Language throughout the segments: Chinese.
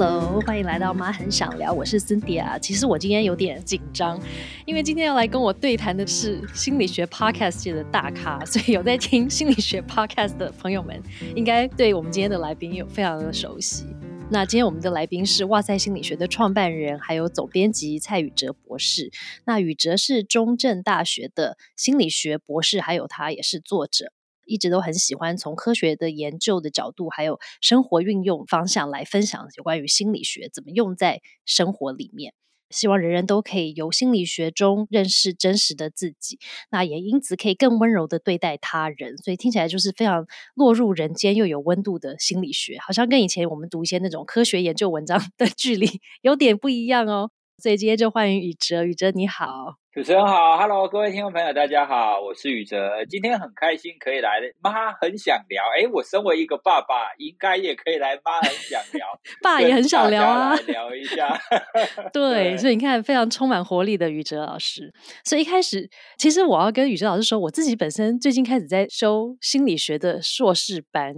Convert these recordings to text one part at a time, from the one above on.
Hello，欢迎来到妈很想聊，我是 Cynthia。其实我今天有点紧张，因为今天要来跟我对谈的是心理学 Podcast 界的大咖，所以有在听心理学 Podcast 的朋友们，应该对我们今天的来宾有非常的熟悉。那今天我们的来宾是哇塞心理学的创办人，还有总编辑蔡宇哲博士。那宇哲是中正大学的心理学博士，还有他也是作者。一直都很喜欢从科学的研究的角度，还有生活运用方向来分享有关于心理学怎么用在生活里面。希望人人都可以由心理学中认识真实的自己，那也因此可以更温柔的对待他人。所以听起来就是非常落入人间又有温度的心理学，好像跟以前我们读一些那种科学研究文章 的距离有点不一样哦。所以今天就欢迎宇哲，宇哲你好。主持人好，Hello，各位听众朋友，大家好，我是宇哲，今天很开心可以来。妈很想聊，哎，我身为一个爸爸，应该也可以来。妈很想聊，爸也很想聊啊，聊一下。对，所以你看，非常充满活力的宇哲老师。所以一开始，其实我要跟宇哲老师说，我自己本身最近开始在修心理学的硕士班。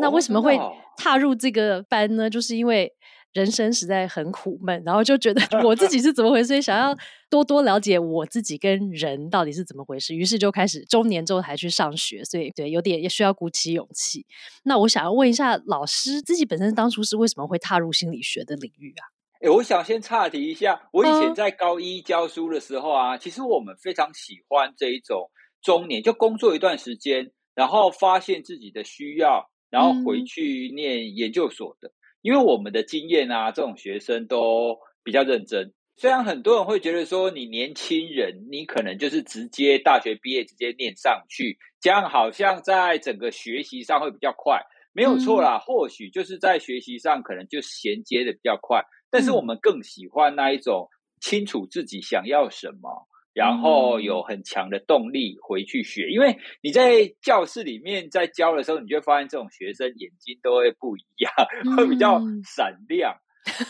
那为什么会踏入这个班呢？就是因为。人生实在很苦闷，然后就觉得 我自己是怎么回事，想要多多了解我自己跟人到底是怎么回事，于是就开始中年之后还去上学，所以对有点也需要鼓起勇气。那我想要问一下老师，自己本身当初是为什么会踏入心理学的领域啊？哎，我想先岔题一下，我以前在高一教书的时候啊，其实我们非常喜欢这一种中年就工作一段时间，然后发现自己的需要，然后回去念研究所的。因为我们的经验啊，这种学生都比较认真。虽然很多人会觉得说，你年轻人，你可能就是直接大学毕业直接念上去，这样好像在整个学习上会比较快，没有错啦。或许就是在学习上可能就衔接的比较快，但是我们更喜欢那一种清楚自己想要什么。然后有很强的动力回去学，因为你在教室里面在教的时候，你就发现这种学生眼睛都会不一样，会比较闪亮。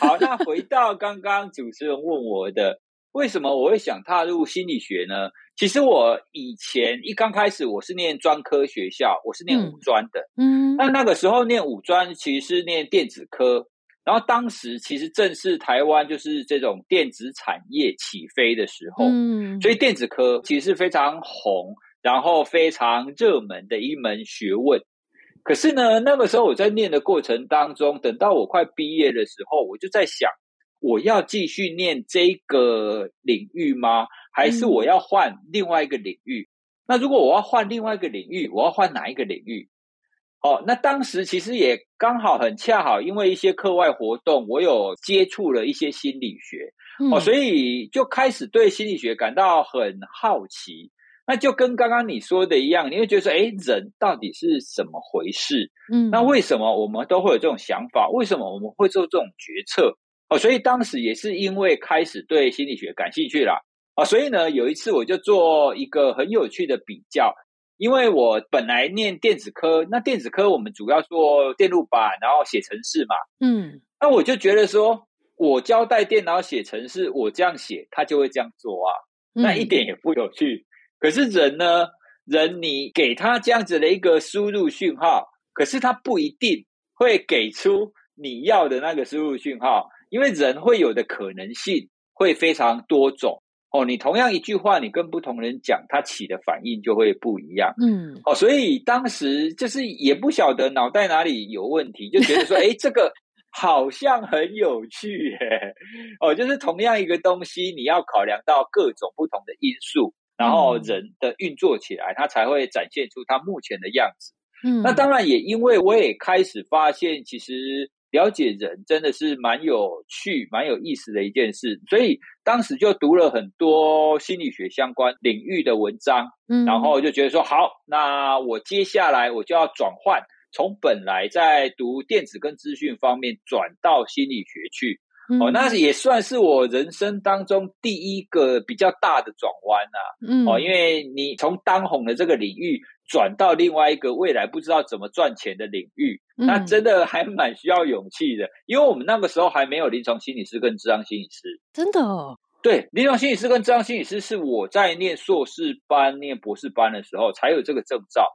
好，那回到刚刚主持人问我的，为什么我会想踏入心理学呢？其实我以前一刚开始我是念专科学校，我是念五专的，嗯，那那个时候念五专其实是念电子科。然后当时其实正是台湾就是这种电子产业起飞的时候，嗯，所以电子科其实是非常红，然后非常热门的一门学问。可是呢，那个时候我在念的过程当中，等到我快毕业的时候，我就在想，我要继续念这个领域吗？还是我要换另外一个领域？那如果我要换另外一个领域，我要换哪一个领域？哦，那当时其实也刚好很恰好，因为一些课外活动，我有接触了一些心理学，哦，所以就开始对心理学感到很好奇。那就跟刚刚你说的一样，你会觉得说，哎，人到底是怎么回事？嗯，那为什么我们都会有这种想法？为什么我们会做这种决策？哦，所以当时也是因为开始对心理学感兴趣了，啊，所以呢，有一次我就做一个很有趣的比较。因为我本来念电子科，那电子科我们主要做电路板，然后写程式嘛。嗯，那我就觉得说，我交代电脑写程式，我这样写，他就会这样做啊，那一点也不有趣。可是人呢，人你给他这样子的一个输入讯号，可是他不一定会给出你要的那个输入讯号，因为人会有的可能性会非常多种。哦，你同样一句话，你跟不同人讲，他起的反应就会不一样。嗯，哦，所以当时就是也不晓得脑袋哪里有问题，就觉得说，哎，这个好像很有趣，耶。哦，就是同样一个东西，你要考量到各种不同的因素，然后人的运作起来，它才会展现出它目前的样子。嗯，那当然也因为我也开始发现，其实。了解人真的是蛮有趣、蛮有意思的一件事，所以当时就读了很多心理学相关领域的文章，嗯，然后就觉得说好，那我接下来我就要转换，从本来在读电子跟资讯方面转到心理学去，哦，那也算是我人生当中第一个比较大的转弯呐，嗯，哦，因为你从当红的这个领域。转到另外一个未来不知道怎么赚钱的领域，那真的还蛮需要勇气的。因为我们那个时候还没有临床心理师跟智商心理师，真的哦。对，临床心理师跟智商心理师是我在念硕士班、念博士班的时候才有这个证照。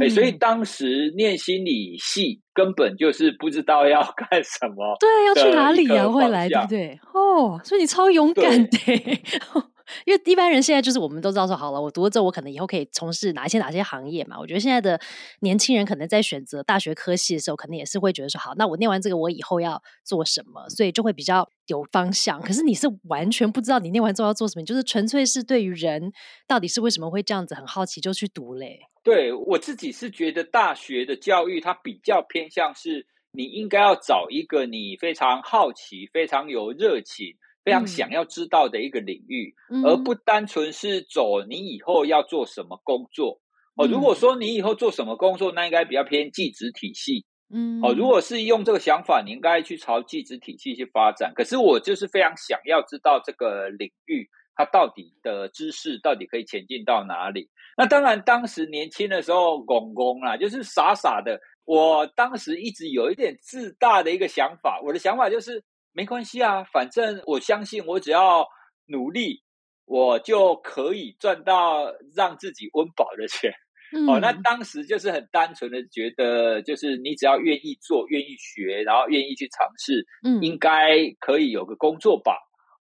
哎，所以当时念心理系根本就是不知道要 干什么，对，要去哪里啊？未来对不对？哦，所以你超勇敢的。因为一般人现在就是我们都知道说好了，我读了之后，我可能以后可以从事哪些哪些行业嘛？我觉得现在的年轻人可能在选择大学科系的时候，可能也是会觉得说好，那我念完这个，我以后要做什么？所以就会比较有方向。可是你是完全不知道你念完之后要做什么，就是纯粹是对于人到底是为什么会这样子很好奇就去读嘞。对我自己是觉得大学的教育它比较偏向是，你应该要找一个你非常好奇、非常有热情。非常想要知道的一个领域，而不单纯是走你以后要做什么工作哦。如果说你以后做什么工作，那应该比较偏技职体系，嗯，哦。如果是用这个想法，你应该去朝技职体系去发展。可是我就是非常想要知道这个领域它到底的知识到底可以前进到哪里。那当然，当时年轻的时候，公公啦，就是傻傻的。我当时一直有一点自大的一个想法，我的想法就是。没关系啊，反正我相信，我只要努力，我就可以赚到让自己温饱的钱。哦，那当时就是很单纯的觉得，就是你只要愿意做、愿意学，然后愿意去尝试，嗯，应该可以有个工作吧。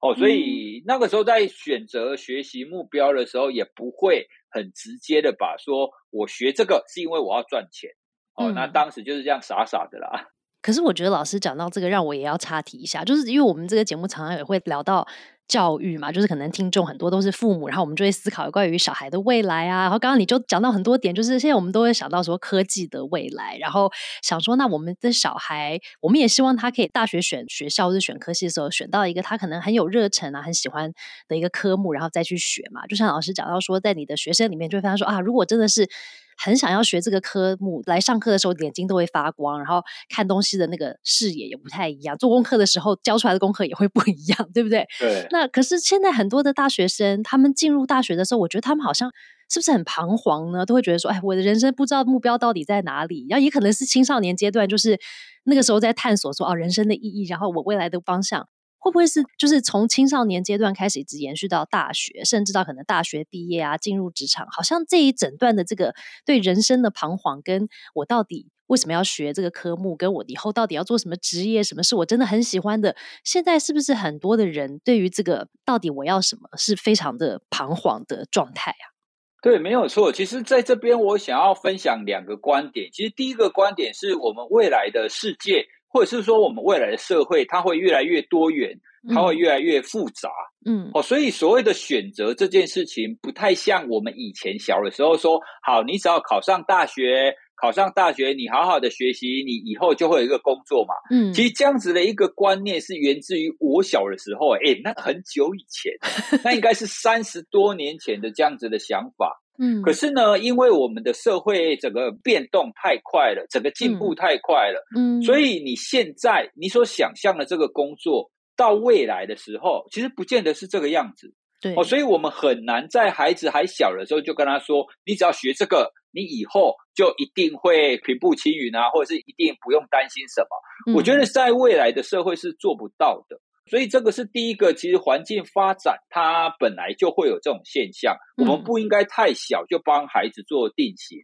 哦，所以那个时候在选择学习目标的时候，也不会很直接的把说我学这个是因为我要赚钱。哦，那当时就是这样傻傻的啦。可是我觉得老师讲到这个，让我也要插题一下，就是因为我们这个节目常常也会聊到教育嘛，就是可能听众很多都是父母，然后我们就会思考关于小孩的未来啊。然后刚刚你就讲到很多点，就是现在我们都会想到说科技的未来，然后想说那我们的小孩，我们也希望他可以大学选学校或者选科系的时候，选到一个他可能很有热忱啊，很喜欢的一个科目，然后再去学嘛。就像老师讲到说，在你的学生里面就会发现说啊，如果真的是。很想要学这个科目，来上课的时候眼睛都会发光，然后看东西的那个视野也不太一样。做功课的时候教出来的功课也会不一样，对不对？对。那可是现在很多的大学生，他们进入大学的时候，我觉得他们好像是不是很彷徨呢？都会觉得说：“哎，我的人生不知道目标到底在哪里。”然后也可能是青少年阶段，就是那个时候在探索说：“哦，人生的意义，然后我未来的方向。”会不会是就是从青少年阶段开始，一直延续到大学，甚至到可能大学毕业啊，进入职场？好像这一整段的这个对人生的彷徨，跟我到底为什么要学这个科目，跟我以后到底要做什么职业，什么是我真的很喜欢的？现在是不是很多的人对于这个到底我要什么，是非常的彷徨的状态啊？对，没有错。其实在这边，我想要分享两个观点。其实第一个观点是我们未来的世界。或者是说，我们未来的社会，它会越来越多元，它会越来越复杂，嗯，哦，所以所谓的选择这件事情，不太像我们以前小的时候说，好，你只要考上大学，考上大学，你好好的学习，你以后就会有一个工作嘛，嗯，其实这样子的一个观念是源自于我小的时候，哎，那很久以前，那应该是三十多年前的这样子的想法。嗯，可是呢，因为我们的社会整个变动太快了，整个进步太快了，嗯，所以你现在你所想象的这个工作，到未来的时候，其实不见得是这个样子，对。哦，所以我们很难在孩子还小的时候就跟他说，你只要学这个，你以后就一定会平步青云啊，或者是一定不用担心什么。我觉得在未来的社会是做不到的。所以这个是第一个，其实环境发展它本来就会有这种现象，我们不应该太小就帮孩子做定型。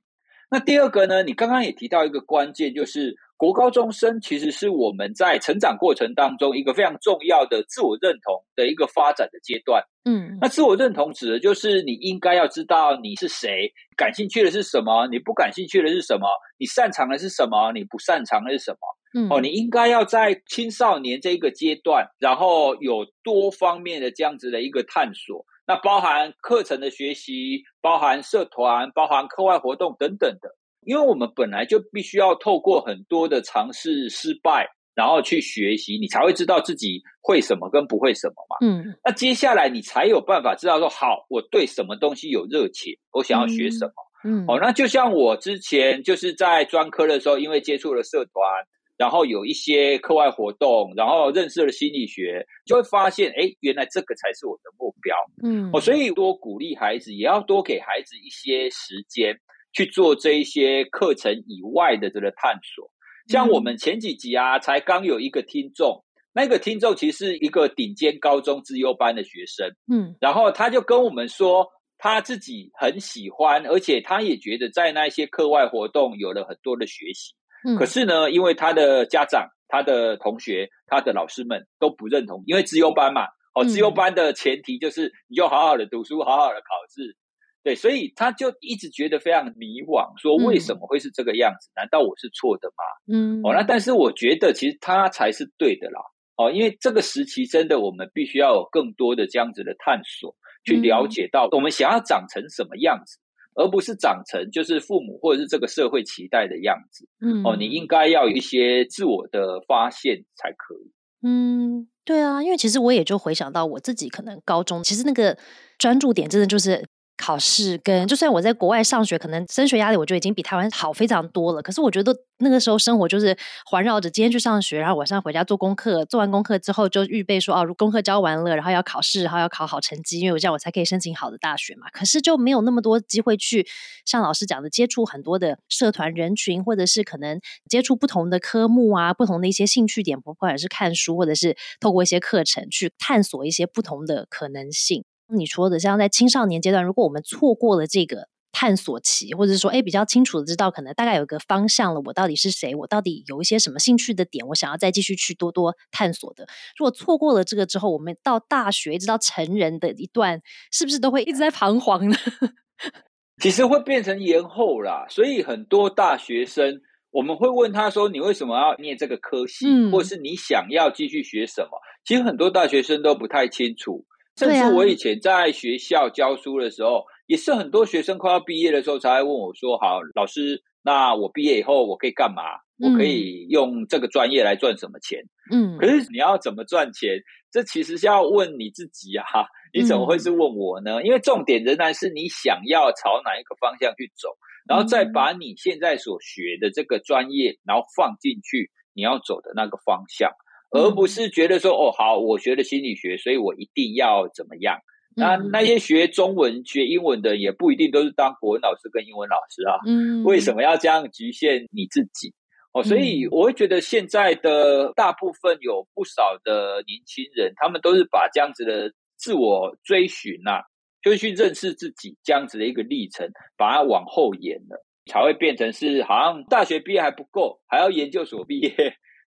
那第二个呢？你刚刚也提到一个关键，就是国高中生其实是我们在成长过程当中一个非常重要的自我认同的一个发展的阶段。嗯，那自我认同指的就是你应该要知道你是谁，感兴趣的是什么，你不感兴趣的是什么，你擅长的是什么，你不擅长的是什么。哦，你应该要在青少年这一个阶段，然后有多方面的这样子的一个探索，那包含课程的学习，包含社团，包含课外活动等等的。因为我们本来就必须要透过很多的尝试失败，然后去学习，你才会知道自己会什么跟不会什么嘛。嗯，那接下来你才有办法知道说，好，我对什么东西有热情，我想要学什么。嗯，哦，那就像我之前就是在专科的时候，因为接触了社团。然后有一些课外活动，然后认识了心理学，就会发现，哎，原来这个才是我的目标。嗯，哦，所以多鼓励孩子，也要多给孩子一些时间去做这一些课程以外的这个探索。像我们前几集啊，才刚有一个听众，那个听众其实是一个顶尖高中自优班的学生，嗯，然后他就跟我们说。他自己很喜欢，而且他也觉得在那些课外活动有了很多的学习。嗯，可是呢，因为他的家长、他的同学、他的老师们都不认同，因为自优班嘛，哦，自优班的前提就是你就好好的读书，好好的考试，对，所以他就一直觉得非常迷惘，说为什么会是这个样子？难道我是错的吗？嗯，哦，那但是我觉得其实他才是对的啦，哦，因为这个时期真的我们必须要有更多的这样子的探索。去了解到我们想要长成什么样子，而不是长成就是父母或者是这个社会期待的样子。嗯，哦，你应该要有一些自我的发现才可以。嗯，对啊，因为其实我也就回想到我自己，可能高中其实那个专注点真的就是。考试跟就算我在国外上学，可能升学压力我就已经比台湾好非常多了。可是我觉得那个时候生活就是环绕着今天去上学，然后晚上回家做功课，做完功课之后就预备说哦，如功课交完了，然后要考试，然后要考好成绩，因为我这样我才可以申请好的大学嘛。可是就没有那么多机会去像老师讲的接触很多的社团人群，或者是可能接触不同的科目啊，不同的一些兴趣点，不管是看书，或者是透过一些课程去探索一些不同的可能性。你说的像在青少年阶段，如果我们错过了这个探索期，或者是说，哎，比较清楚的知道，可能大概有个方向了，我到底是谁，我到底有一些什么兴趣的点，我想要再继续去多多探索的。如果错过了这个之后，我们到大学一直到成人的一段，是不是都会一直在彷徨呢？其实会变成延后啦，所以很多大学生，我们会问他说：“你为什么要念这个科系？或是你想要继续学什么？”其实很多大学生都不太清楚。甚至我以前在学校教书的时候，也是很多学生快要毕业的时候才会问我说：“好，老师，那我毕业以后我可以干嘛？我可以用这个专业来赚什么钱？”嗯，可是你要怎么赚钱？这其实是要问你自己啊！你怎么会是问我呢？因为重点仍然是你想要朝哪一个方向去走，然后再把你现在所学的这个专业，然后放进去你要走的那个方向。而不是觉得说哦好，我学了心理学，所以我一定要怎么样？那那些学中文、学英文的也不一定都是当国文老师跟英文老师啊。嗯，为什么要这样局限你自己？哦，所以我会觉得现在的大部分有不少的年轻人，他们都是把这样子的自我追寻呐，就是去认识自己这样子的一个历程，把它往后延了，才会变成是好像大学毕业还不够，还要研究所毕业。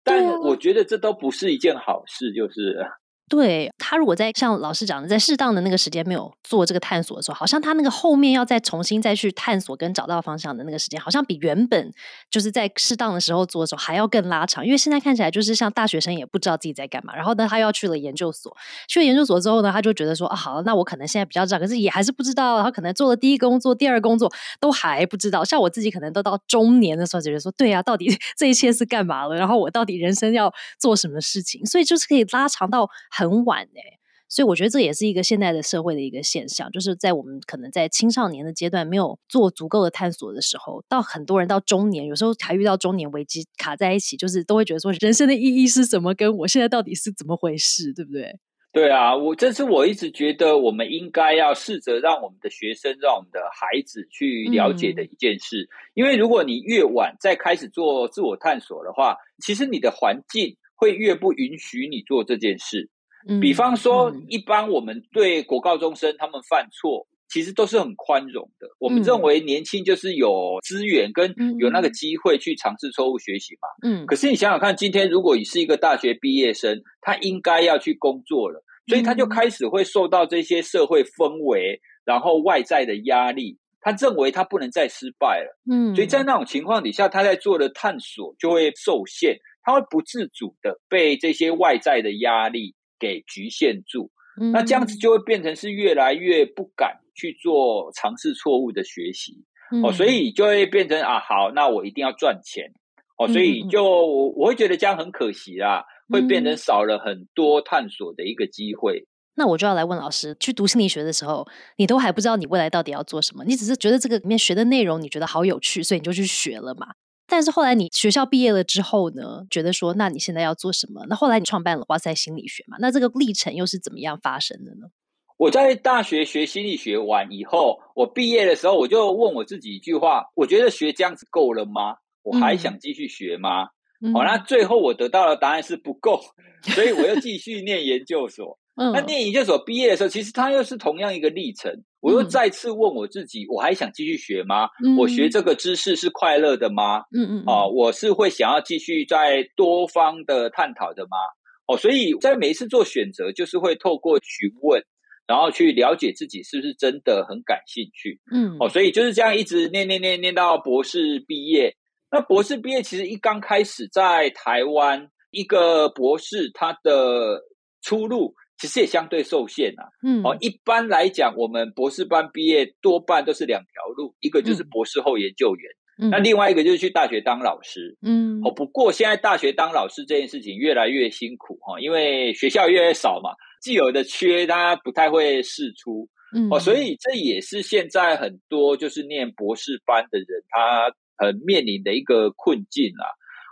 但我觉得这都不是一件好事，就是。对他，如果在像老师讲的，在适当的那个时间没有做这个探索的时候，好像他那个后面要再重新再去探索跟找到方向的那个时间，好像比原本就是在适当的时候做的时候还要更拉长。因为现在看起来就是像大学生也不知道自己在干嘛，然后呢，他又要去了研究所，去了研究所之后呢，他就觉得说啊，好，那我可能现在比较知道，可是也还是不知道。他可能做了第一工作、第二工作都还不知道。像我自己可能都到中年的时候，觉得说，对啊，到底 这一切是干嘛了？然后我到底人生要做什么事情？所以就是可以拉长到。很晚哎，所以我觉得这也是一个现代的社会的一个现象，就是在我们可能在青少年的阶段没有做足够的探索的时候，到很多人到中年，有时候还遇到中年危机卡在一起，就是都会觉得说人生的意义是什么，跟我现在到底是怎么回事，对不对？对啊，我这是我一直觉得我们应该要试着让我们的学生、让我们的孩子去了解的一件事，因为如果你越晚再开始做自我探索的话，其实你的环境会越不允许你做这件事。比方说，一般我们对国高中生他们犯错，其实都是很宽容的。我们认为年轻就是有资源跟有那个机会去尝试错误学习嘛。嗯。可是你想想看，今天如果你是一个大学毕业生，他应该要去工作了，所以他就开始会受到这些社会氛围，然后外在的压力，他认为他不能再失败了。嗯。所以在那种情况底下，他在做的探索就会受限，他会不自主的被这些外在的压力。给局限住，那这样子就会变成是越来越不敢去做尝试错误的学习。哦，所以就会变成啊，好，那我一定要赚钱。哦，所以就我会觉得这样很可惜啦，会变成少了很多探索的一个机会。那我就要来问老师，去读心理学的时候，你都还不知道你未来到底要做什么，你只是觉得这个里面学的内容你觉得好有趣，所以你就去学了嘛。但是后来你学校毕业了之后呢，觉得说，那你现在要做什么？那后来你创办了哇塞心理学嘛？那这个历程又是怎么样发生的呢？我在大学学心理学完以后，我毕业的时候，我就问我自己一句话：我觉得学这样子够了吗？我还想继续学吗？好，那最后我得到的答案是不够，所以我又继续念研究所。那念研究所毕业的时候，其实它又是同样一个历程。我又再次问我自己：我还想继续学吗？我学这个知识是快乐的吗？嗯嗯，啊，我是会想要继续在多方的探讨的吗？哦，所以在每一次做选择，就是会透过询问，然后去了解自己是不是真的很感兴趣。嗯，哦，所以就是这样一直念念念念到博士毕业。那博士毕业其实一刚开始在台湾，一个博士他的出路。其实也相对受限啊。嗯，哦，一般来讲，我们博士班毕业多半都是两条路，一个就是博士后研究员，嗯那另外一个就是去大学当老师。嗯，哦，不过现在大学当老师这件事情越来越辛苦哈，因为学校越来越少嘛，既有的缺大家不太会释出。嗯，哦，所以这也是现在很多就是念博士班的人他很面临的一个困境啊。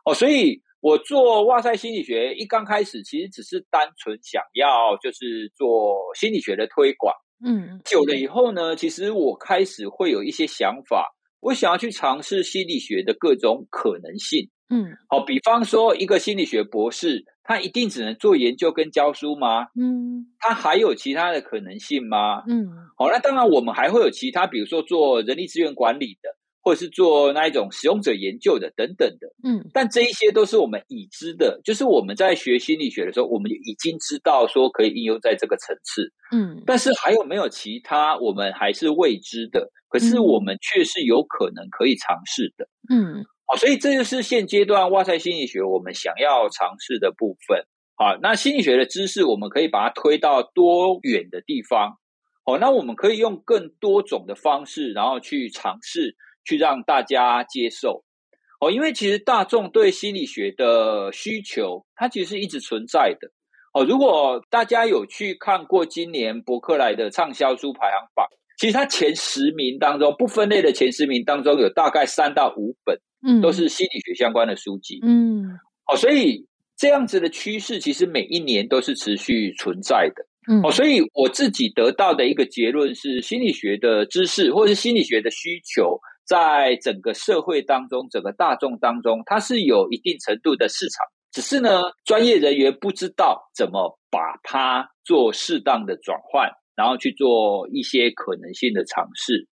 哦，所以。我做哇塞心理学一刚开始，其实只是单纯想要就是做心理学的推广。嗯，久了以后呢，其实我开始会有一些想法，我想要去尝试心理学的各种可能性。嗯，好，比方说一个心理学博士，他一定只能做研究跟教书吗？嗯，他还有其他的可能性吗？嗯，好，那当然我们还会有其他，比如说做人力资源管理的。或者是做那一种使用者研究的等等的，嗯，但这一些都是我们已知的，就是我们在学心理学的时候，我们已经知道说可以应用在这个层次，嗯，但是还有没有其他我们还是未知的？可是我们却是有可能可以尝试的，嗯，好，所以这就是现阶段哇塞心理学我们想要尝试的部分。好，那心理学的知识我们可以把它推到多远的地方？好，那我们可以用更多种的方式，然后去尝试。去让大家接受哦，因为其实大众对心理学的需求，它其实是一直存在的哦。如果大家有去看过今年伯克莱的畅销书排行榜，其实它前十名当中，不分类的前十名当中，有大概三到五本，嗯，都是心理学相关的书籍，嗯，哦，所以这样子的趋势，其实每一年都是持续存在的，嗯，哦，所以我自己得到的一个结论是，心理学的知识或者是心理学的需求。在整个社会当中，整个大众当中，它是有一定程度的市场，只是呢，专业人员不知道怎么把它做适当的转换，然后去做一些可能性的尝试。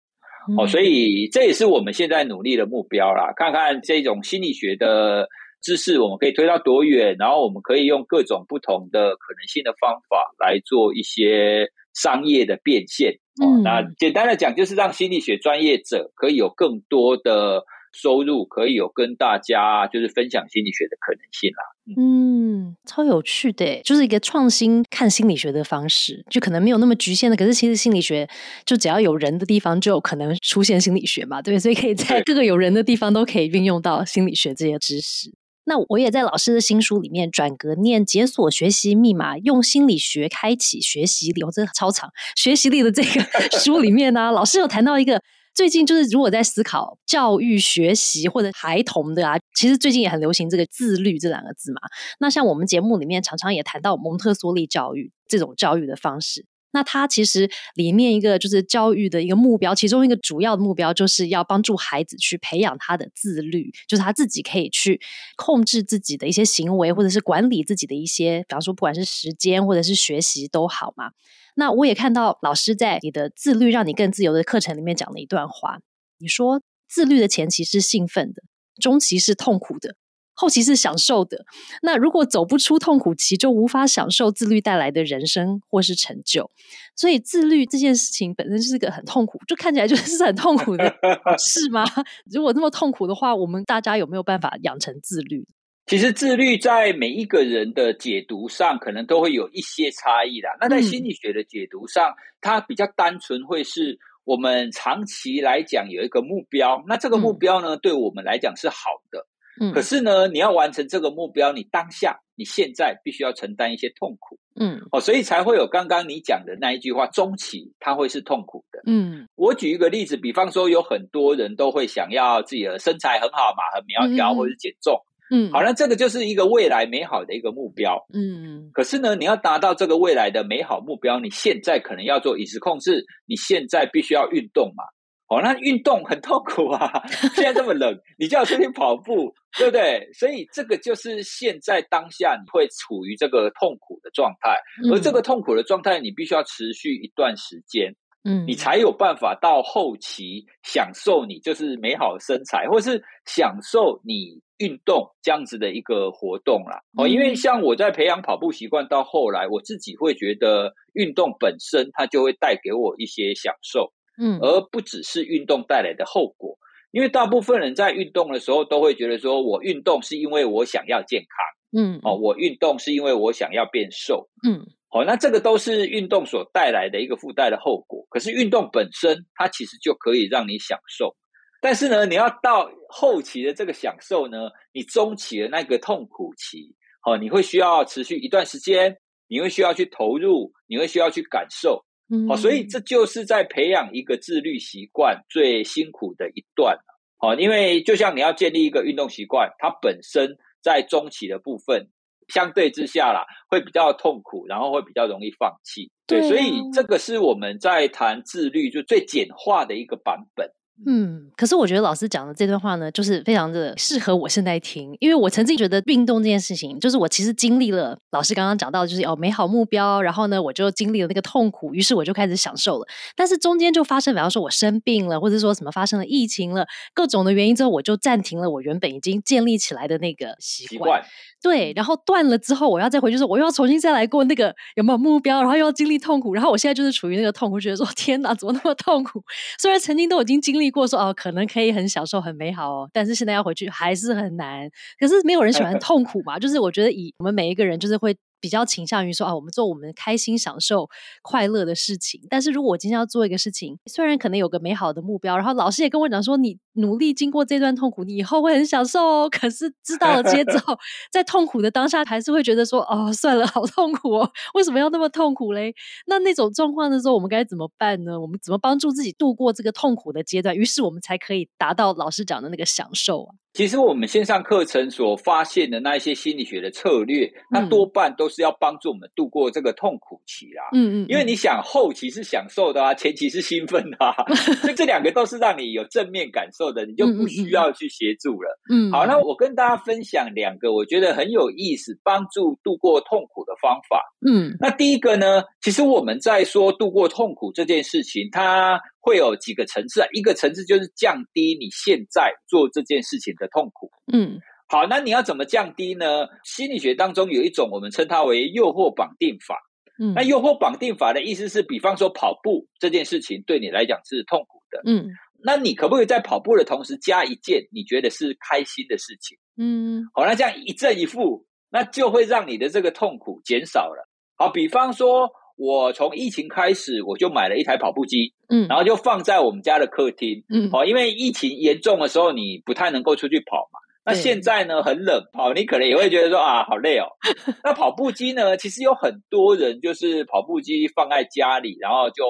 哦，所以这也是我们现在努力的目标啦。看看这种心理学的知识，我们可以推到多远，然后我们可以用各种不同的可能性的方法来做一些商业的变现。嗯，那简单的讲，就是让心理学专业者可以有更多的收入，可以有跟大家就是分享心理学的可能性啦。嗯，超有趣的，就是一个创新看心理学的方式，就可能没有那么局限的。可是其实心理学就只要有人的地方，就有可能出现心理学嘛，对，所以可以在各个有人的地方都可以运用到心理学这些知识。那我也在老师的新书里面转格念解锁学习密码，用心理学开启学习力。我这超长学习力的这个 书里面呢，老师有谈到一个最近就是如果在思考教育学习或者孩童的啊，其实最近也很流行这个自律这两个字嘛。那像我们节目里面常常也谈到蒙特梭利教育这种教育的方式。那它其实里面一个就是教育的一个目标，其中一个主要的目标就是要帮助孩子去培养他的自律，就是他自己可以去控制自己的一些行为，或者是管理自己的一些，比方说不管是时间或者是学习都好嘛。那我也看到老师在你的自律让你更自由的课程里面讲了一段话，你说自律的前期是兴奋的，中期是痛苦的。后期是享受的，那如果走不出痛苦期，就无法享受自律带来的人生或是成就。所以自律这件事情本身就是个很痛苦，就看起来就是很痛苦的 事吗？如果那么痛苦的话，我们大家有没有办法养成自律？其实自律在每一个人的解读上，可能都会有一些差异的。那在心理学的解读上，它比较单纯，会是我们长期来讲有一个目标，那这个目标呢，对我们来讲是好的。可是呢，你要完成这个目标，你当下、你现在必须要承担一些痛苦，嗯，哦，所以才会有刚刚你讲的那一句话，中期它会是痛苦的，嗯。我举一个例子，比方说，有很多人都会想要自己的身材很好嘛，很苗条，或者是减重，嗯，好，那这个就是一个未来美好的一个目标，嗯。可是呢，你要达到这个未来的美好目标，你现在可能要做饮食控制，你现在必须要运动嘛。哦，那运动很痛苦啊！现在这么冷，你就要出去跑步，对不对？所以这个就是现在当下你会处于这个痛苦的状态，而这个痛苦的状态你必须要持续一段时间。嗯，你才有办法到后期享受你就是美好身材，或是享受你运动这样子的一个活动啦。哦，因为像我在培养跑步习惯到后来，我自己会觉得运动本身它就会带给我一些享受，嗯，而不只是运动带来的后果。因为大部分人在运动的时候都会觉得说，我运动是因为我想要健康，嗯，哦，我运动是因为我想要变瘦，嗯。好，那这个都是运动所带来的一个附带的后果。可是运动本身，它其实就可以让你享受。但是呢，你要到后期的这个享受呢，你中期的那个痛苦期，好，你会需要持续一段时间，你会需要去投入，你会需要去感受。好，所以这就是在培养一个自律习惯最辛苦的一段。好，因为就像你要建立一个运动习惯，它本身在中期的部分。相对之下啦，会比较痛苦，然后会比较容易放弃。对，所以这个是我们在谈自律就最简化的一个版本。嗯，可是我觉得老师讲的这段话呢，就是非常的适合我现在听，因为我曾经觉得运动这件事情，就是我其实经历了老师刚刚讲到，就是哦美好目标，然后呢我就经历了那个痛苦，于是我就开始享受了。但是中间就发生，比方说我生病了，或者说什么发生了疫情了，各种的原因之后，我就暂停了我原本已经建立起来的那个习惯。对，然后断了之后，我要再回去说，我又要重新再来过那个有没有目标，然后又要经历痛苦，然后我现在就是处于那个痛苦，觉得说天哪，怎么那么痛苦？虽然曾经都已经经历过，说哦，可能可以很享受、很美好哦，但是现在要回去还是很难。可是没有人喜欢痛苦嘛，就是我觉得以我们每一个人就是会。比较倾向于说啊，我们做我们开心、享受、快乐的事情。但是如果我今天要做一个事情，虽然可能有个美好的目标，然后老师也跟我讲说，你努力经过这段痛苦，你以后会很享受哦。可是知道了这些之后，在痛苦的当下，还是会觉得说，哦，算了，好痛苦哦，为什么要那么痛苦嘞？那那种状况的时候，我们该怎么办呢？我们怎么帮助自己度过这个痛苦的阶段？于是我们才可以达到老师讲的那个享受啊。其实我们线上课程所发现的那一些心理学的策略，那多半都是要帮助我们度过这个痛苦期啦。嗯嗯，因为你想后期是享受的啊，前期是兴奋的，啊 所以这两个都是让你有正面感受的，你就不需要去协助了。嗯，好，那我跟大家分享两个我觉得很有意思、帮助度过痛苦的方法。嗯，那第一个呢，其实我们在说度过痛苦这件事情，它。会有几个层次啊？一个层次就是降低你现在做这件事情的痛苦。嗯，好，那你要怎么降低呢？心理学当中有一种我们称它为诱惑绑定法。嗯，那诱惑绑定法的意思是，比方说跑步这件事情对你来讲是痛苦的。嗯，那你可不可以在跑步的同时加一件你觉得是开心的事情？嗯，好，那这样一正一负，那就会让你的这个痛苦减少了。好，比方说。我从疫情开始，我就买了一台跑步机，嗯，然后就放在我们家的客厅，嗯，哦，因为疫情严重的时候，你不太能够出去跑嘛。那现在呢，很冷，跑你可能也会觉得说啊，好累哦。那跑步机呢，其实有很多人就是跑步机放在家里，然后就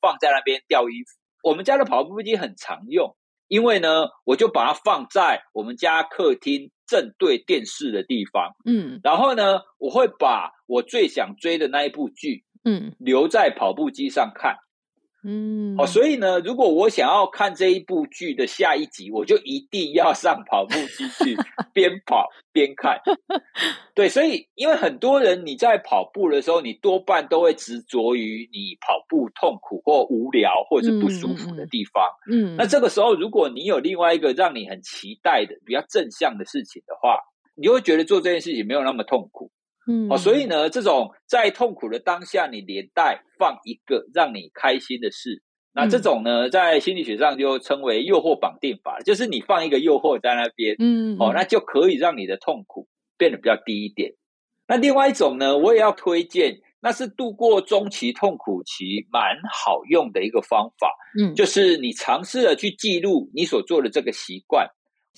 放在那边吊衣服。我们家的跑步机很常用，因为呢，我就把它放在我们家客厅正对电视的地方，嗯，然后呢，我会把我最想追的那一部剧。嗯，留在跑步机上看，嗯，哦，所以呢，如果我想要看这一部剧的下一集，我就一定要上跑步机去 边跑边看。对，所以因为很多人你在跑步的时候，你多半都会执着于你跑步痛苦或无聊或者是不舒服的地方。嗯，那这个时候，如果你有另外一个让你很期待的比较正向的事情的话，你会觉得做这件事情没有那么痛苦。嗯，哦，所以呢，这种在痛苦的当下，你连带放一个让你开心的事，那这种呢，在心理学上就称为诱惑绑定法，就是你放一个诱惑在那边，嗯，哦，那就可以让你的痛苦变得比较低一点。那另外一种呢，我也要推荐，那是度过中期痛苦期蛮好用的一个方法，嗯，就是你尝试的去记录你所做的这个习惯。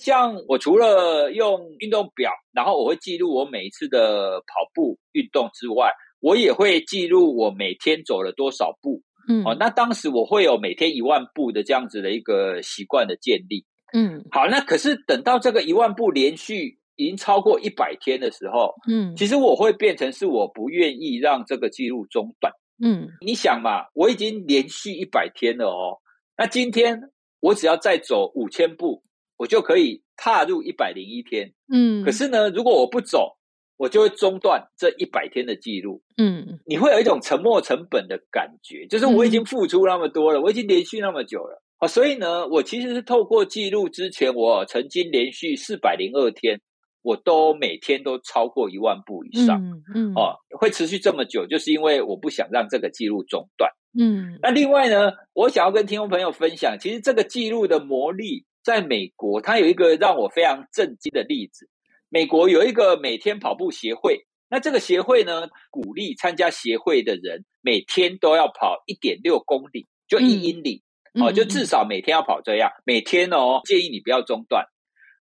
像我除了用运动表，然后我会记录我每一次的跑步运动之外，我也会记录我每天走了多少步。嗯，哦，那当时我会有每天一万步的这样子的一个习惯的建立。嗯，好，那可是等到这个一万步连续已经超过一百天的时候，嗯，其实我会变成是我不愿意让这个记录中断。嗯，你想嘛，我已经连续一百天了哦，那今天我只要再走五千步。我就可以踏入一百零一天，嗯。可是呢，如果我不走，我就会中断这一百天的记录。嗯，你会有一种沉没成本的感觉，就是我已经付出那么多了，我已经连续那么久了啊，所以呢，我其实是透过记录之前，我曾经连续四百零二天，我都每天都超过一万步以上。嗯嗯，哦，会持续这么久，就是因为我不想让这个记录中断。嗯，那另外呢，我想要跟听众朋友分享，其实这个记录的魔力，在美国，它有一个让我非常震惊的例子。美国有一个每天跑步协会，那这个协会呢，鼓励参加协会的人每天都要跑一点六公里，就一英里，哦，就至少每天要跑这样，每天哦，建议你不要中断。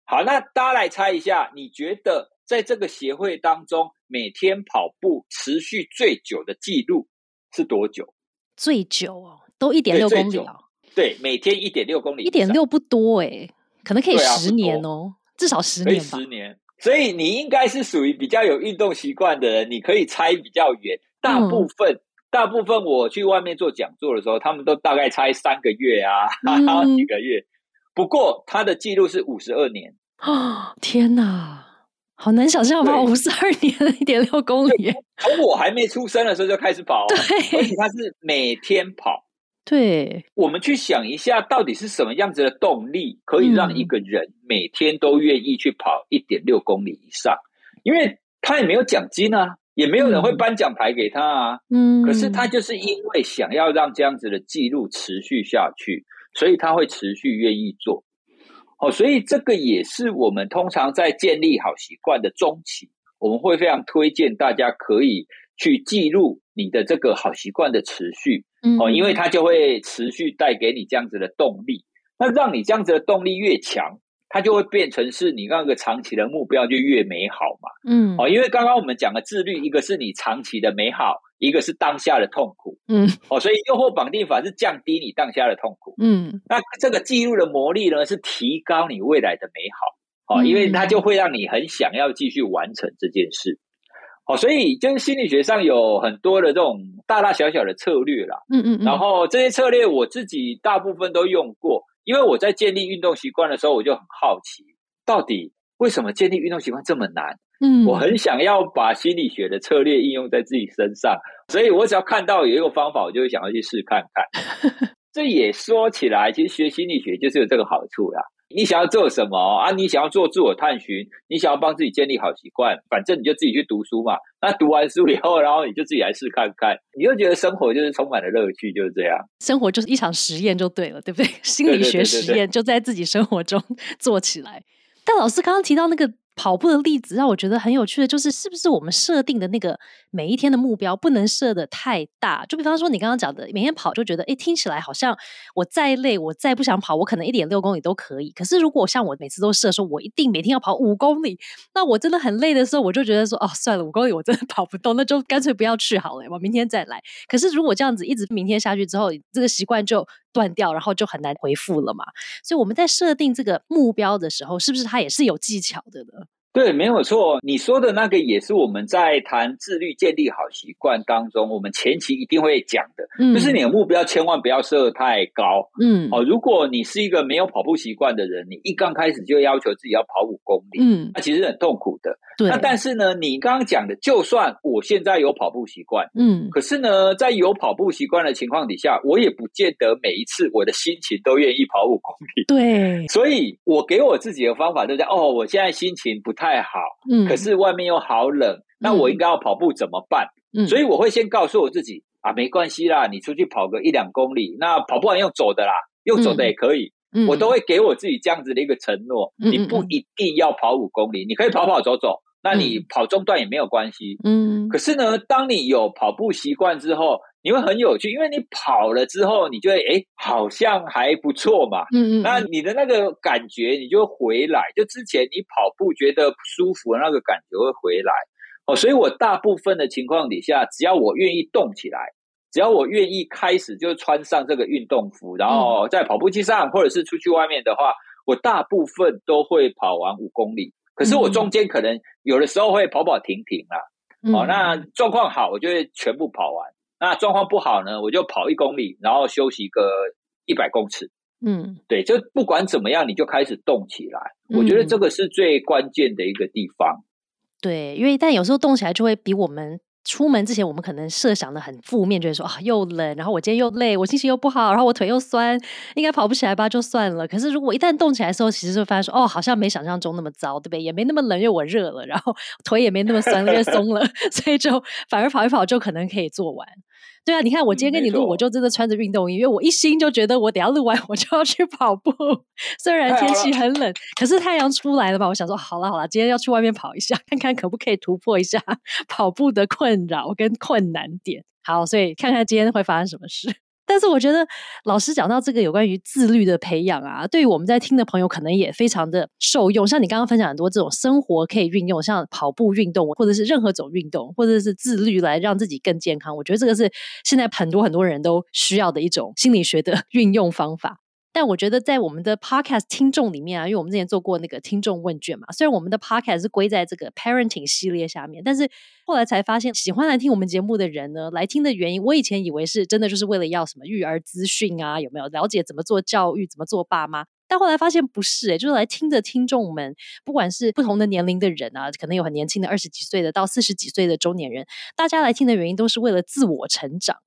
好，那大家来猜一下，你觉得在这个协会当中，每天跑步持续最久的记录是多久？最久哦，都一点六公里哦。对，每天一点六公里，一点六不多哎，可能可以十年哦，至少十年吧。十年，所以你应该是属于比较有运动习惯的人，你可以猜比较远。大部分，大部分我去外面做讲座的时候，他们都大概猜三个月啊，几个月。不过他的记录是五十二年啊！天哪，好难想象吧？五十二年一点六公里，从我还没出生的时候就开始跑，对，而且他是每天跑。对，我们去想一下，到底是什么样子的动力可以让一个人每天都愿意去跑一点六公里以上？因为他也没有奖金啊，也没有人会颁奖牌给他啊。嗯，可是他就是因为想要让这样子的记录持续下去，所以他会持续愿意做。哦，所以这个也是我们通常在建立好习惯的中期，我们会非常推荐大家可以去记录你的这个好习惯的持续。哦，因为它就会持续带给你这样子的动力，那让你这样子的动力越强，它就会变成是你那个长期的目标就越美好嘛。嗯，哦，因为刚刚我们讲的自律，一个是你长期的美好，一个是当下的痛苦。嗯，哦，所以诱惑绑定法是降低你当下的痛苦。嗯，那这个记录的魔力呢，是提高你未来的美好。哦，因为它就会让你很想要继续完成这件事。哦，所以就是心理学上有很多的这种大大小小的策略啦，嗯嗯，然后这些策略我自己大部分都用过，因为我在建立运动习惯的时候，我就很好奇，到底为什么建立运动习惯这么难？嗯，我很想要把心理学的策略应用在自己身上，所以我只要看到有一个方法，我就会想要去试看看。这也说起来，其实学心理学就是有这个好处啦。你想要做什么啊？你想要做自我探寻，你想要帮自己建立好习惯，反正你就自己去读书嘛。那读完书以后，然后你就自己来试看看，你就觉得生活就是充满了乐趣，就是这样。生活就是一场实验，就对了，对不对？心理学实验就在自己生活中 做起来。但老师刚刚提到那个。跑步的例子让我觉得很有趣的就是，是不是我们设定的那个每一天的目标不能设的太大？就比方说你刚刚讲的，每天跑就觉得，哎，听起来好像我再累，我再不想跑，我可能一点六公里都可以。可是如果像我每次都设说，我一定每天要跑五公里，那我真的很累的时候，我就觉得说，哦，算了，五公里我真的 跑不动，那就干脆不要去好了，我明天再来。可是如果这样子一直明天下去之后，这个习惯就断掉，然后就很难回复了嘛。所以我们在设定这个目标的时候，是不是它也是有技巧的呢？对，没有错。你说的那个也是我们在谈自律、建立好习惯当中，我们前期一定会讲的，嗯就是你的目标千万不要设太高。嗯，哦，如果你是一个没有跑步习惯的人，你一刚开始就要求自己要跑五公里，嗯，那其实很痛苦的。对那但是呢，你刚刚讲的，就算我现在有跑步习惯，嗯，可是呢，在有跑步习惯的情况底下，我也不见得每一次我的心情都愿意跑五公里。对，所以我给我自己的方法就是：哦，我现在心情不太。太好，嗯，可是外面又好冷，那我应该要跑步怎么办？嗯，所以我会先告诉我自己啊，没关系啦，你出去跑个一两公里，那跑不完用走的啦，用走的也可以，我都会给我自己这样子的一个承诺。你不一定要跑五公里，你可以跑跑走走，那你跑中段也没有关系。嗯，可是呢，当你有跑步习惯之后。你会很有趣，因为你跑了之后，你就会哎，好像还不错嘛。嗯嗯。那你的那个感觉，你就回来。就之前你跑步觉得不舒服的那个感觉会回来。哦，所以我大部分的情况底下，只要我愿意动起来，只要我愿意开始就穿上这个运动服，然后在跑步机上或者是出去外面的话，我大部分都会跑完五公里。可是我中间可能有的时候会跑跑停停啦。哦，那状况好，我就会全部跑完。那状况不好呢，我就跑一公里，然后休息个一百公尺。嗯，对，就不管怎么样，你就开始动起来。我觉得这个是最关键的一个地方。对，因为但有时候动起来就会比我们。出门之前，我们可能设想的很负面，就是说啊，又冷，然后我今天又累，我心情又不好，然后我腿又酸，应该跑不起来吧，就算了。可是如果一旦动起来的时候，其实就发现说，哦，好像没想象中那么糟，对不对？也没那么冷，因为我热了，然后腿也没那么酸，因为松了，所以就反而跑一跑就可能可以做完。对啊，你看我今天跟你录，我就真的穿着运动衣，因为我一心就觉得我等下录完我就要去跑步。虽然天气很冷，可是太阳出来了嘛，我想说好了好了，今天要去外面跑一下，看看可不可以突破一下 跑步的困扰跟困难点。好，所以看看今天会发生什么事。但是我觉得老师讲到这个有关于自律的培养啊，对于我们在听的朋友可能也非常的受用。像你刚刚分享很多这种生活可以运用，像跑步运动，或者是任何种运动，或者是自律来让自己更健康。我觉得这个是现在很多很多人都需要的一种心理学的 运用方法。但我觉得在我们的 podcast 听众里面啊，因为我们之前做过那个听众问卷嘛，虽然我们的 podcast 是归在这个 parenting 系列下面，但是后来才发现，喜欢来听我们节目的人呢，来听的原因，我以前以为是真的就是为了要什么育儿资讯啊，有没有了解怎么做教育，怎么做爸妈？但后来发现不是，诶就是来听的听众们，不管是不同的年龄的人啊，可能有很年轻的二十几岁的到四十几岁的中年人，大家来听的原因都是为了自我成长。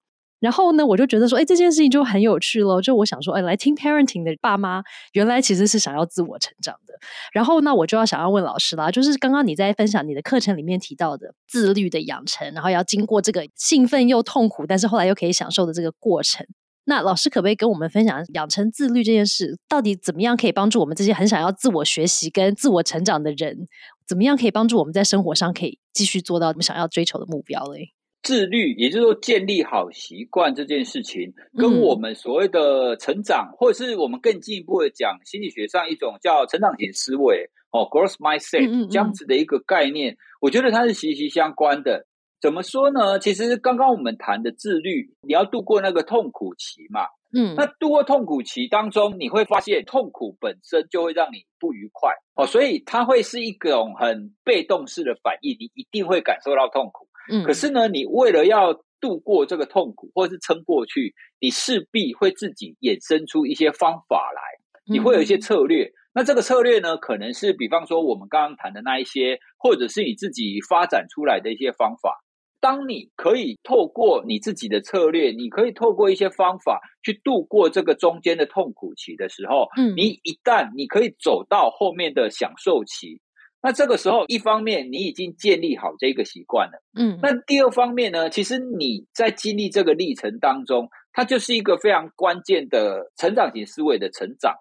然后呢，我就觉得说，哎，这件事情就很有趣咯。就我想说，哎，来听 parenting 的爸妈，原来其实是想要自我成长的。然后呢，我就要想要问老师啦，就是刚刚你在分享你的课程里面提到的自律的养成，然后要经过这个兴奋又痛苦，但是后来又可以享受的这个过程。那老师可不可以跟我们分享养成自律这件事，到底怎么样可以帮助我们这些很想要自我学习跟自我成长的人，怎么样可以帮助我们在生活上可以继续做到我们想要追求的目标嘞？自律，也就是说建立好习惯这件事情，跟我们所谓的成长，或者是我们更进一步的讲心理学上一种叫成长型思维哦，growth mindset 这样子的一个概念，我觉得它是息息相关的。怎么说呢？其实刚刚我们谈的自律，你要度过那个痛苦期嘛，嗯，那度过痛苦期当中，你会发现痛苦本身就会让你不愉快哦，所以它会是一种很被动式的反应，你一定会感受到痛苦。可是呢，你为了要度过这个痛苦，或者是撑过去，你势必会自己衍生出一些方法来，你会有一些策略。那这个策略呢，可能是比方说我们刚刚谈的那一些，或者是你自己发展出来的一些方法。当你可以透过你自己的策略，你可以透过一些方法去度过这个中间的痛苦期的时候，嗯，你一旦你可以走到后面的享受期。那这个时候，一方面你已经建立好这个习惯了，嗯，那第二方面呢，其实你在经历这个历程当中，它就是一个非常关键的成长型思维的成长。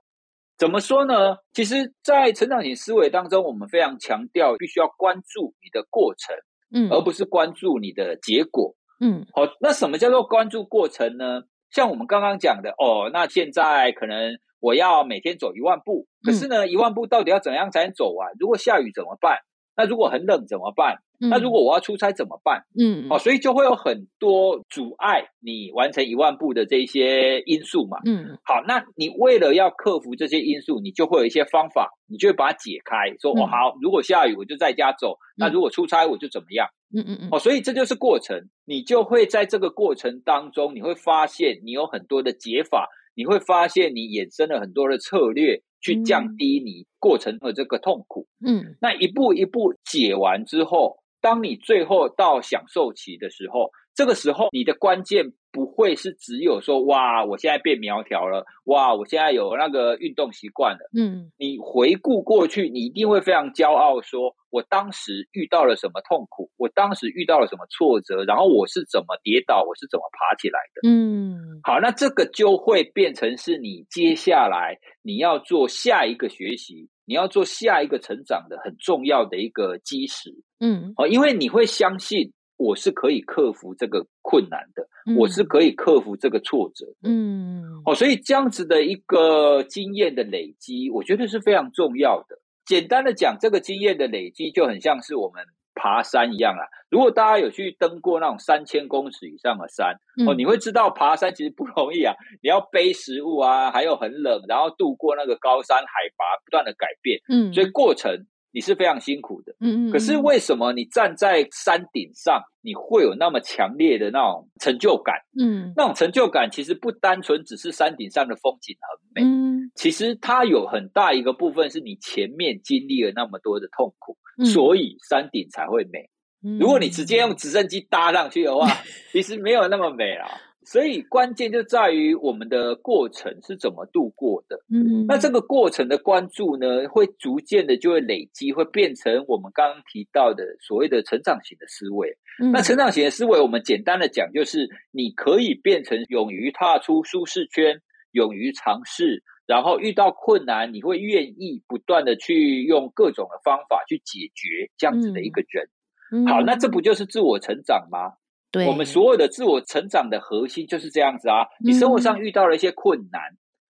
怎么说呢？其实，在成长型思维当中，我们非常强调必须要关注你的过程，嗯，而不是关注你的结果，嗯。好，那什么叫做关注过程呢？像我们刚刚讲的，哦，那现在可能。我要每天走一万步，可是呢，一万步到底要怎样才能走完？如果下雨怎么办？那如果很冷怎么办？那如果我要出差怎么办？嗯，哦，所以就会有很多阻碍你完成一万步的这些因素嘛。嗯，好，那你为了要克服这些因素，你就会有一些方法，你就会把它解开，说哦好，如果下雨我就在家走，那如果出差我就怎么样？嗯嗯嗯，哦，所以这就是过程，你就会在这个过程当中，你会发现你有很多的解法。你会发现，你衍生了很多的策略去降低你过程的这个痛苦。嗯，那一步一步解完之后，当你最后到享受期的时候。这个时候，你的关键不会是只有说哇，我现在变苗条了，哇，我现在有那个运动习惯了。嗯，你回顾过去，你一定会非常骄傲，说我当时遇到了什么痛苦，我当时遇到了什么挫折，然后我是怎么跌倒，我是怎么爬起来的。嗯，好，那这个就会变成是你接下来你要做下一个学习，你要做下一个成长的很重要的一个基石。嗯，哦，因为你会相信。我是可以克服这个困难的，我是可以克服这个挫折的。嗯，哦，所以这样子的一个经验的累积，我觉得是非常重要的。简单的讲，这个经验的累积就很像是我们爬山一样啊。如果大家有去登过那种三千公尺以上的山，哦，你会知道爬山其实不容易啊。你要背食物啊，还有很冷，然后度过那个高山海拔不断的改变。嗯，所以过程。你是非常辛苦的。嗯嗯。可是为什么你站在山顶上，你会有那么强烈的那种成就感？嗯，那种成就感其实不单纯只是山顶上的风景很美，嗯其实它有很大一个部分是你前面经历了那么多的痛苦，嗯所以山顶才会美。嗯如果你直接用直升机搭上去的话，其实没有那么美啦。所以关键就在于我们的过程是怎么度过的。嗯，那这个过程的关注呢，会逐渐的就会累积，会变成我们刚刚提到的所谓的成长型的思维。嗯那成长型的思维，我们简单的讲，就是你可以变成勇于踏出舒适圈，勇于尝试，然后遇到困难，你会愿意不断的去用各种的方法去解决这样子的一个人。嗯好，那这不就是自我成长吗？对我们所有的自我成长的核心就是这样子啊。你生活上遇到了一些困难，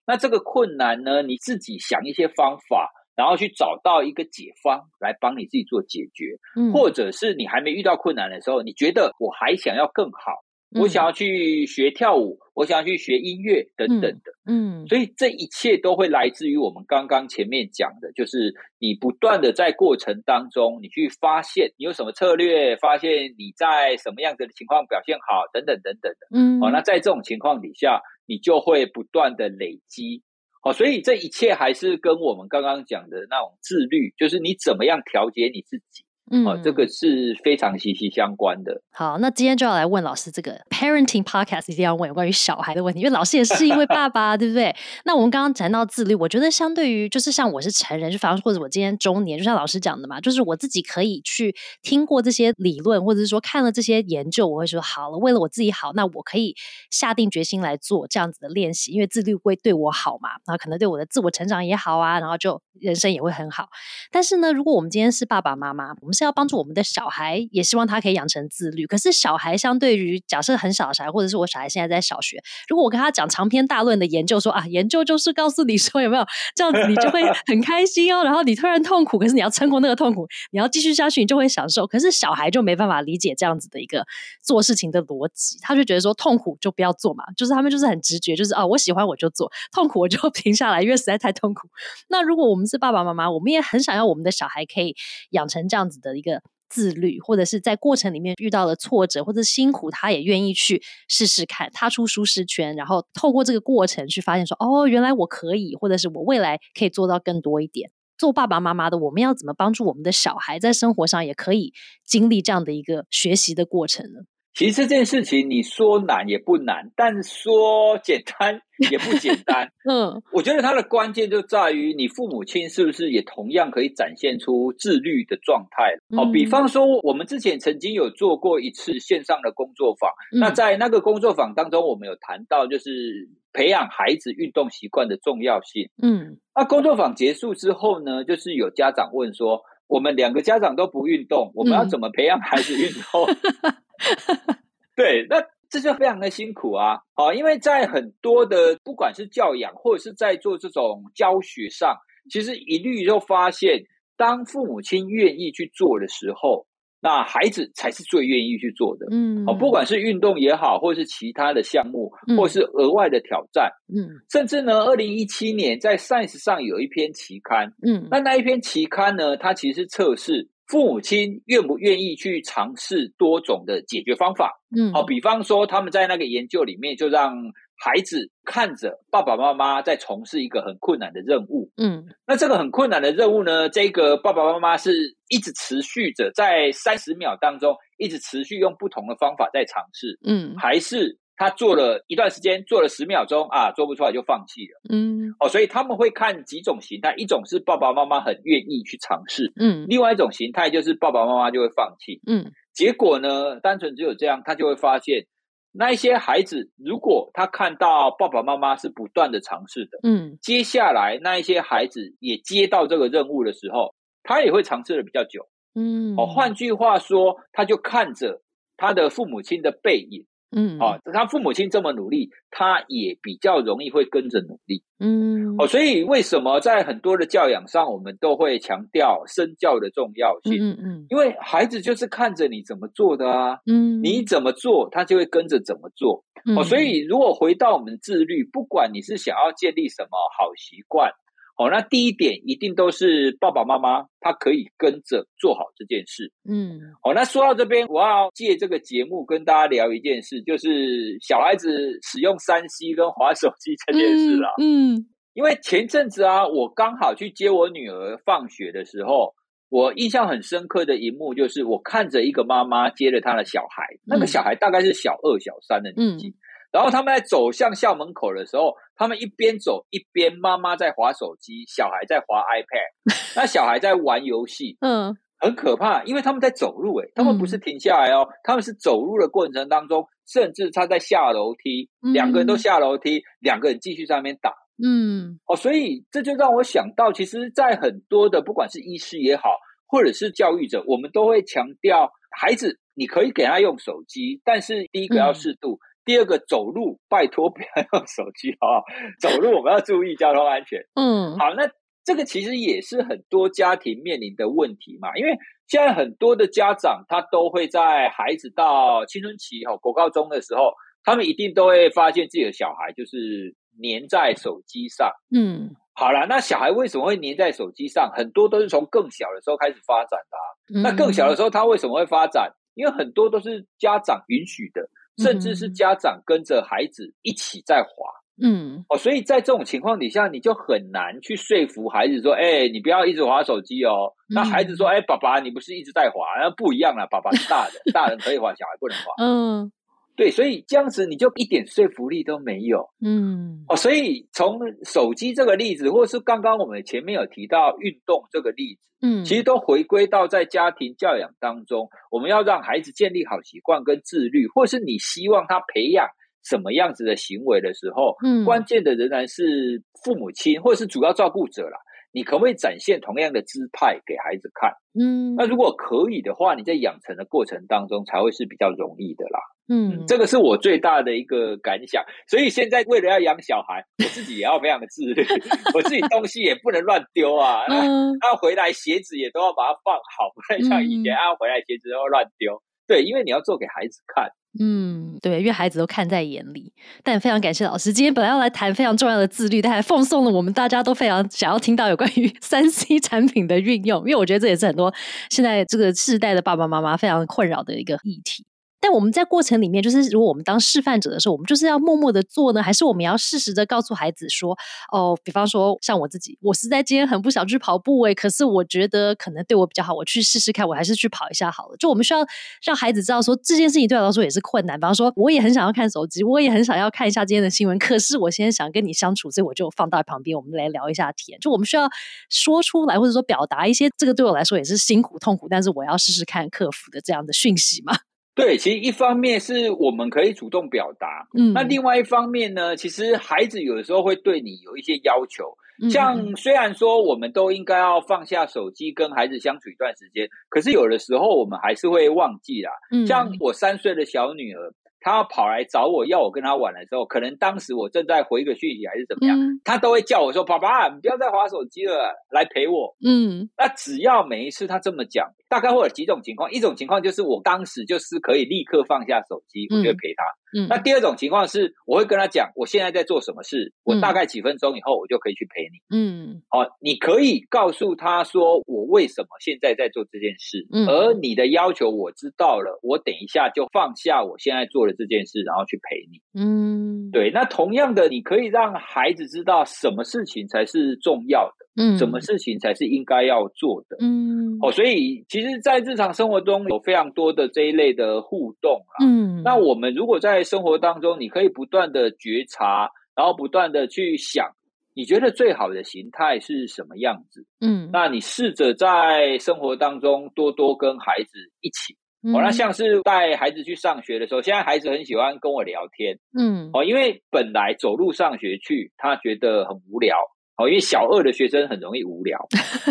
那这个困难呢，你自己想一些方法，然后去找到一个解方来帮你自己做解决，嗯。或者是你还没遇到困难的时候，你觉得我还想要更好，我想要去学跳舞，我想要去学音乐等等的。嗯所以这一切都会来自于我们刚刚前面讲的，就是你不断的在过程当中，你去发现你有什么策略，发现你在什么样子的情况表现好，等等等等的。嗯哦，那在这种情况底下，你就会不断的累积。好，所以这一切还是跟我们刚刚讲的那种自律，就是你怎么样调节你自己。哦，这个是非常息息相关的。好，那今天就要来问老师这个 parenting podcast 一定要问有关于小孩的问题，因为老师也是一位爸爸，对不对？那我们刚刚谈到自律，我觉得相对于就是像我是成人，就反而或者我今天中年，就像老师讲的嘛，就是我自己可以去听过这些理论，或者是说看了这些研究，我会说好了，为了我自己好，那我可以下定决心来做这样子的练习，因为自律会对我好嘛，然后可能对我的自我成长也好啊，然后就人生也会很好。但是呢，如果我们今天是爸爸妈妈，我们是要帮助我们的小孩，也希望他可以养成自律。可是小孩相对于假设很小的小孩，或者是我小孩现在在小学，如果我跟他讲长篇大论的研究说，啊，研究就是告诉你说有没有这样子，你就会 很开心哦。然后你突然痛苦，可是你要撑过那个痛苦，你要继续下去，你就会享受。可是小孩就没办法理解这样子的一个做事情的逻辑，他就觉得说痛苦就不要做嘛，就是他们就是很直觉，就是啊，我喜欢我就做，痛苦我就 停下来，因为实在太痛苦。那如果我们是爸爸妈妈，我们也很想要我们的小孩可以养成这样子的一个自律，或者是在过程里面遇到了挫折或者辛苦，他也愿意去试试看，踏出舒适圈，然后透过这个过程去发现说，哦，原来我可以，或者是我未来可以做到更多一点。做爸爸妈妈的，我们要怎么帮助我们的小孩在生活上也可以经历这样的一个学习的过程呢？其实这件事情你说难也不难，但说简单也不简单。嗯我觉得它的关键就在于你父母亲是不是也同样可以展现出自律的状态。哦，嗯比方说我们之前曾经有做过一次线上的工作坊，嗯那在那个工作坊当中，我们有谈到就是培养孩子运动习惯的重要性。嗯那工作坊结束之后呢，就是有家长问说，我们两个家长都不运动，我们要嗯怎么培养孩子运动？对，那这就非常的辛苦啊！好，因为在很多的不管是教养或者是在做这种教学上，其实一律就发现，当父母亲愿意去做的时候，那孩子才是最愿意去做的。嗯哦，不管是运动也好，或是其他的项目，嗯或是额外的挑战，嗯甚至呢，二零一七年在 Science 上有一篇期刊，嗯那那一篇期刊呢，它其实是测试父母亲愿不愿意去尝试多种的解决方法。嗯好，比方说他们在那个研究里面，就让孩子看着爸爸妈妈在从事一个很困难的任务。嗯那这个很困难的任务呢，这个爸爸妈妈是一直持续着在三十秒当中，一直持续用不同的方法在尝试，嗯还是他做了一段时间，做了十秒钟啊，做不出来就放弃了。嗯哦，所以他们会看几种形态，一种是爸爸妈妈很愿意去尝试，嗯另外一种形态就是爸爸妈妈就会放弃。嗯结果呢，单纯只有这样，他就会发现，那一些孩子如果他看到爸爸妈妈是不断的尝试的，嗯接下来那一些孩子也接到这个任务的时候，他也会尝试的比较久。嗯哦，换句话说，他就看着他的父母亲的背影，嗯哦、他父母亲这么努力，他也比较容易会跟着努力。嗯哦，所以为什么在很多的教养上，我们都会强调身教的重要性？嗯嗯因为孩子就是看着你怎么做的啊，嗯你怎么做，他就会跟着怎么做。哦，所以如果回到我们自律，不管你是想要建立什么好习惯，好，那第一点一定都是爸爸妈妈他可以跟着做好这件事。嗯，好，那说到这边，我要借这个节目跟大家聊一件事，就是小孩子使用三 C 跟滑手机这件事啦。嗯，因为前阵子啊，我刚好去接我女儿放学的时候，我印象很深刻的一幕就是，我看着一个妈妈接了她的小孩，那个小孩大概是小二、小三的年纪。然后他们在走向校门口的时候，他们一边走一边妈妈在划手机，小孩在划 iPad，那小孩在玩游戏，嗯，很可怕，因为他们在走路，诶他们不是停下来哦，他们是走路的过程当中，甚至他在下楼梯，两个人都下楼梯，两个人继续在那边打，嗯，哦，所以这就让我想到，其实，在很多的不管是医师也好，或者是教育者，我们都会强调，孩子你可以给他用手机，但是第一个要适度。第二个走路，拜托不要用手机啊！走路我们要注意交通安全。嗯，好，那这个其实也是很多家庭面临的问题嘛，因为现在很多的家长他都会在孩子到青春期哈，国高中的时候，他们一定都会发现自己的小孩就是粘在手机上。嗯，好了，那小孩为什么会粘在手机上？很多都是从更小的时候开始发展的。那更小的时候，他为什么会发展？因为很多都是家长允许的。甚至是家长跟着孩子一起在滑，嗯，哦，所以在这种情况底下，你就很难去说服孩子说：“哎，你不要一直滑手机哦。”那孩子说：“哎，爸爸，你不是一直在滑？那不一样了，爸爸是大人，大人可以滑，小孩不能滑。”嗯。对，所以这样子你就一点说服力都没有，嗯，哦，所以从手机这个例子，或者是刚刚我们前面有提到运动这个例子，嗯，其实都回归到在家庭教养当中，我们要让孩子建立好习惯跟自律，或是你希望他培养什么样子的行为的时候，嗯，关键的仍然是父母亲或者是主要照顾者啦。你可不可以展现同样的姿态给孩子看？嗯，那如果可以的话，你在养成的过程当中才会是比较容易的啦。嗯，这个是我最大的一个感想。所以现在为了要养小孩，我自己也要非常的自律，我自己东西也不能乱丢啊。嗯，他回来鞋子也都要把它放好，不能像以前啊回来鞋子都乱丢。对，因为你要做给孩子看。嗯，对，因为孩子都看在眼里。但非常感谢老师，今天本来要来谈非常重要的自律，但还奉送了我们大家都非常想要听到有关于 三 C 产品的运用，因为我觉得这也是很多现在这个世代的爸爸妈妈非常困扰的一个议题。但我们在过程里面，就是如果我们当示范者的时候，我们就是要默默的做呢，还是我们要适时的告诉孩子说，哦，比方说像我自己，我实在今天很不想去跑步诶，可是我觉得可能对我比较好，我去试试看，我还是去跑一下好了。就我们需要让孩子知道说，这件事情对我来说也是困难。比方说，我也很想要看手机，我也很想要看一下今天的新闻，可是我现在想跟你相处，所以我就放到旁边，我们来聊一下天。就我们需要说出来，或者说表达一些这个对我来说也是辛苦痛苦，但是我要试试看克服的这样的讯息嘛。对，其实一方面是我们可以主动表达，嗯，那另外一方面呢，其实孩子有的时候会对你有一些要求，像虽然说我们都应该要放下手机跟孩子相处一段时间，可是有的时候我们还是会忘记啦。嗯像我三岁的小女儿。她跑来找我要我跟她玩的时候，可能当时我正在回一个讯息还是怎么样，她都会叫我说：“爸爸，你不要再划手机了，来陪我。”嗯，那只要每一次她这么讲，大概会有几种情况。一种情况就是我当时就是可以立刻放下手机，我就陪他。嗯，那第二种情况是，我会跟他讲，我现在在做什么事，我大概几分钟以后我就可以去陪你。嗯，好，你可以告诉他说，我为什么现在在做这件事，而你的要求我知道了，我等一下就放下我现在做的这件事，然后去陪你。嗯，对。那同样的，你可以让孩子知道什么事情才是重要的，嗯，什么事情才是应该要做的，嗯。哦，所以其实，在日常生活中有非常多的这一类的互动啊。嗯，那我们如果在生活当中，你可以不断的觉察，然后不断的去想，你觉得最好的形态是什么样子？嗯，那你试着在生活当中多多跟孩子一起。哦，那像是带孩子去上学的时候，现在孩子很喜欢跟我聊天。嗯，哦，因为本来走路上学去，他觉得很无聊。哦，因为小二的学生很容易无聊。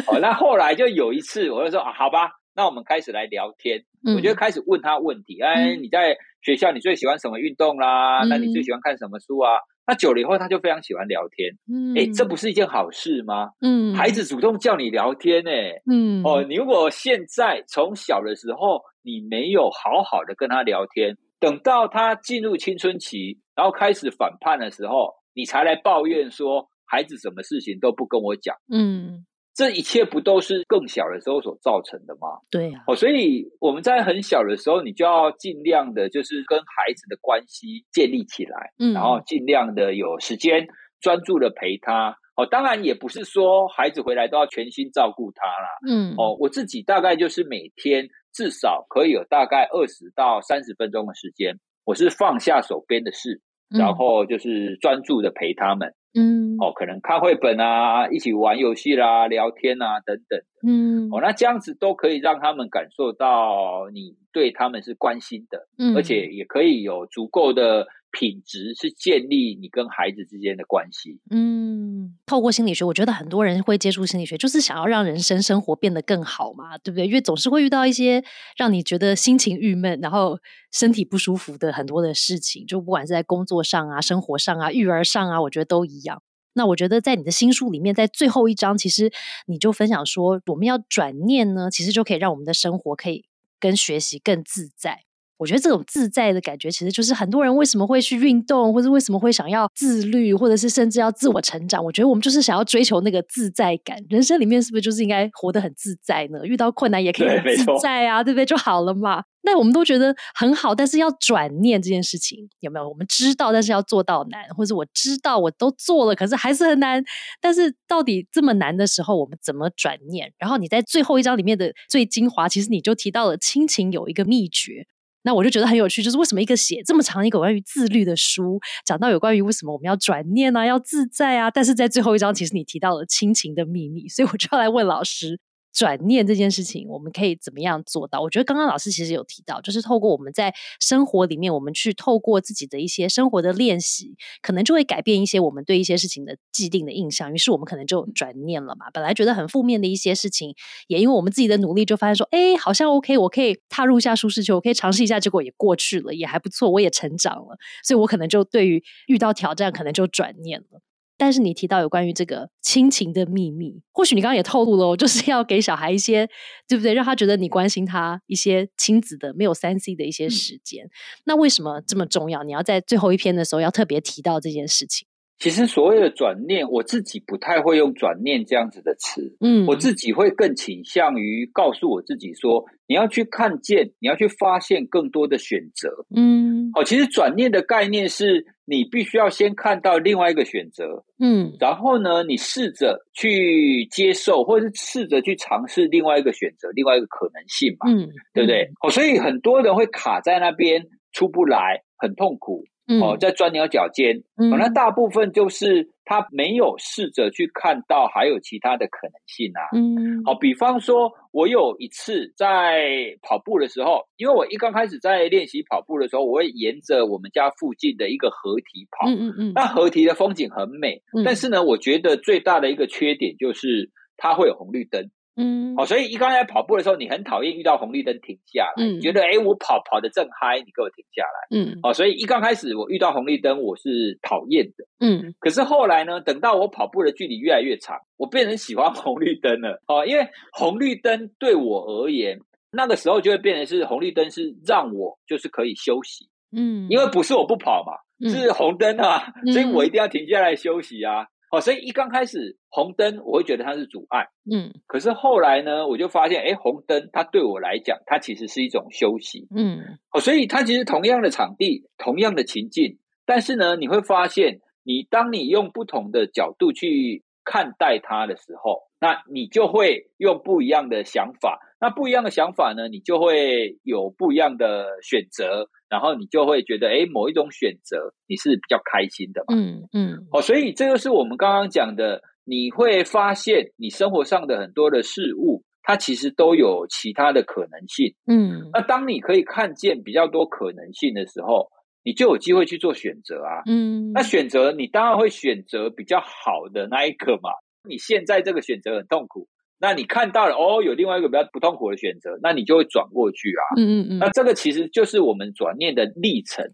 哦，那后来就有一次，我就说啊，好吧，那我们开始来聊天。我就开始问他问题。哎，你在学校你最喜欢什么运动啦？那你最喜欢看什么书啊？那久了以后，他就非常喜欢聊天。嗯，哎，这不是一件好事吗？嗯，孩子主动叫你聊天，哎，嗯，哦，你如果现在从小的时候你没有好好的跟他聊天，等到他进入青春期，然后开始反叛的时候，你才来抱怨说。孩子什么事情都不跟我讲，嗯，这一切不都是更小的时候所造成的吗？对呀、哦，所以我们在很小的时候，你就要尽量的，就是跟孩子的关系建立起来，嗯然后尽量的有时间专注的陪他。哦，当然也不是说孩子回来都要全心照顾他啦。嗯，哦，我自己大概就是每天至少可以有大概二十到三十分钟的时间，我是放下手边的事，嗯然后就是专注的陪他们。嗯，哦，可能看绘本啊，一起玩游戏啦、聊天啊等等。嗯，哦，那这样子都可以让他们感受到你对他们是关心的，嗯。而且也可以有足够的品质是建立你跟孩子之间的关系。嗯，透过心理学，我觉得很多人会接触心理学，就是想要让人生生活变得更好嘛，对不对？因为总是会遇到一些让你觉得心情郁闷，然后身体不舒服的很多的事情，就不管是在工作上啊、生活上啊、育儿上啊，我觉得都一样。那我觉得在你的新书里面，在最后一章，其实你就分享说，我们要转念呢，其实就可以让我们的生活可以跟学习更自在。我觉得这种自在的感觉，其实就是很多人为什么会去运动，或者为什么会想要自律，或者是甚至要自我成长。我觉得我们就是想要追求那个自在感。人生里面是不是就是应该活得很自在呢？遇到困难也可以很自在啊，对不对？就好了嘛。那我们都觉得很好，但是要转念这件事情有没有？我们知道，但是要做到难，或者我知道我都做了，可是还是很难。但是到底这么难的时候，我们怎么转念？然后你在最后一章里面的最精华，其实你就提到了亲情有一个秘诀。那我就觉得很有趣，就是为什么一个写这么长一个关于自律的书，讲到有关于为什么我们要转念啊，要自在啊，但是在最后一章，其实你提到了亲情的秘密，所以我就要来问老师，转念这件事情，我们可以怎么样做到？我觉得刚刚老师其实有提到，就是透过我们在生活里面，我们去透过自己的一些生活的练习，可能就会改变一些我们对一些事情的既定的印象，于是我们可能就转念了嘛。本来觉得很负面的一些事情，也因为我们自己的努力，就发现说，哎，好像 OK，我可以踏入一下舒适区，我可以尝试一下，结果也过去了，也还不错，我也成长了，所以我可能就对于遇到挑战，可能就转念了。但是你提到有关于这个亲情的秘密，或许你刚刚也透露了哦，就是要给小孩一些，对不对？让他觉得你关心他一些亲子的没有三 C 的一些时间。那为什么这么重要？你要在最后一篇的时候要特别提到这件事情。其实所谓的转念，我自己不太会用转念这样子的词，嗯我自己会更倾向于告诉我自己说，你要去看见，你要去发现更多的选择。嗯哦，其实转念的概念是你必须要先看到另外一个选择，嗯然后呢，你试着去接受，或者是试着去尝试另外一个选择，另外一个可能性嘛，嗯，对不对？哦，所以很多人会卡在那边出不来，很痛苦。嗯？哦，在钻牛角尖。嗯哦，那大部分就是他没有试着去看到还有其他的可能性啊。嗯好，比方说，我有一次在跑步的时候，因为我一刚开始在练习跑步的时候，我会沿着我们家附近的一个河堤跑。嗯嗯嗯那河堤的风景很美，嗯但是呢，我觉得最大的一个缺点就是它会有红绿灯。嗯哦，所以一刚才跑步的时候，你很讨厌遇到红绿灯停下来，嗯你觉得诶我跑跑的正嗨，你给我停下来。嗯哦，所以一刚开始我遇到红绿灯，我是讨厌的。嗯可是后来呢，等到我跑步的距离越来越长，我变成喜欢红绿灯了。哦，因为红绿灯对我而言，那个时候就会变成是红绿灯是让我就是可以休息，嗯，因为不是我不跑嘛，嗯是红灯啊，嗯所以我一定要停下来休息啊。哦，所以一刚开始红灯，我会觉得它是阻碍。嗯可是后来呢，我就发现，哎，红灯它对我来讲，它其实是一种休息。嗯哦，所以它其实同样的场地，同样的情境，但是呢，你会发现，你当你用不同的角度去看待它的时候，那你就会用不一样的想法。那不一样的想法呢，你就会有不一样的选择，然后你就会觉得，哎，某一种选择你是比较开心的嘛。嗯嗯哦，所以这就是我们刚刚讲的，你会发现你生活上的很多的事物，它其实都有其他的可能性。嗯那当你可以看见比较多可能性的时候，你就有机会去做选择啊。嗯，那选择你当然会选择比较好的那一个嘛。你现在这个选择很痛苦，那你看到了哦，有另外一个比较不痛苦的选择，那你就会转过去啊。嗯嗯嗯那这个其实就是我们转念的历程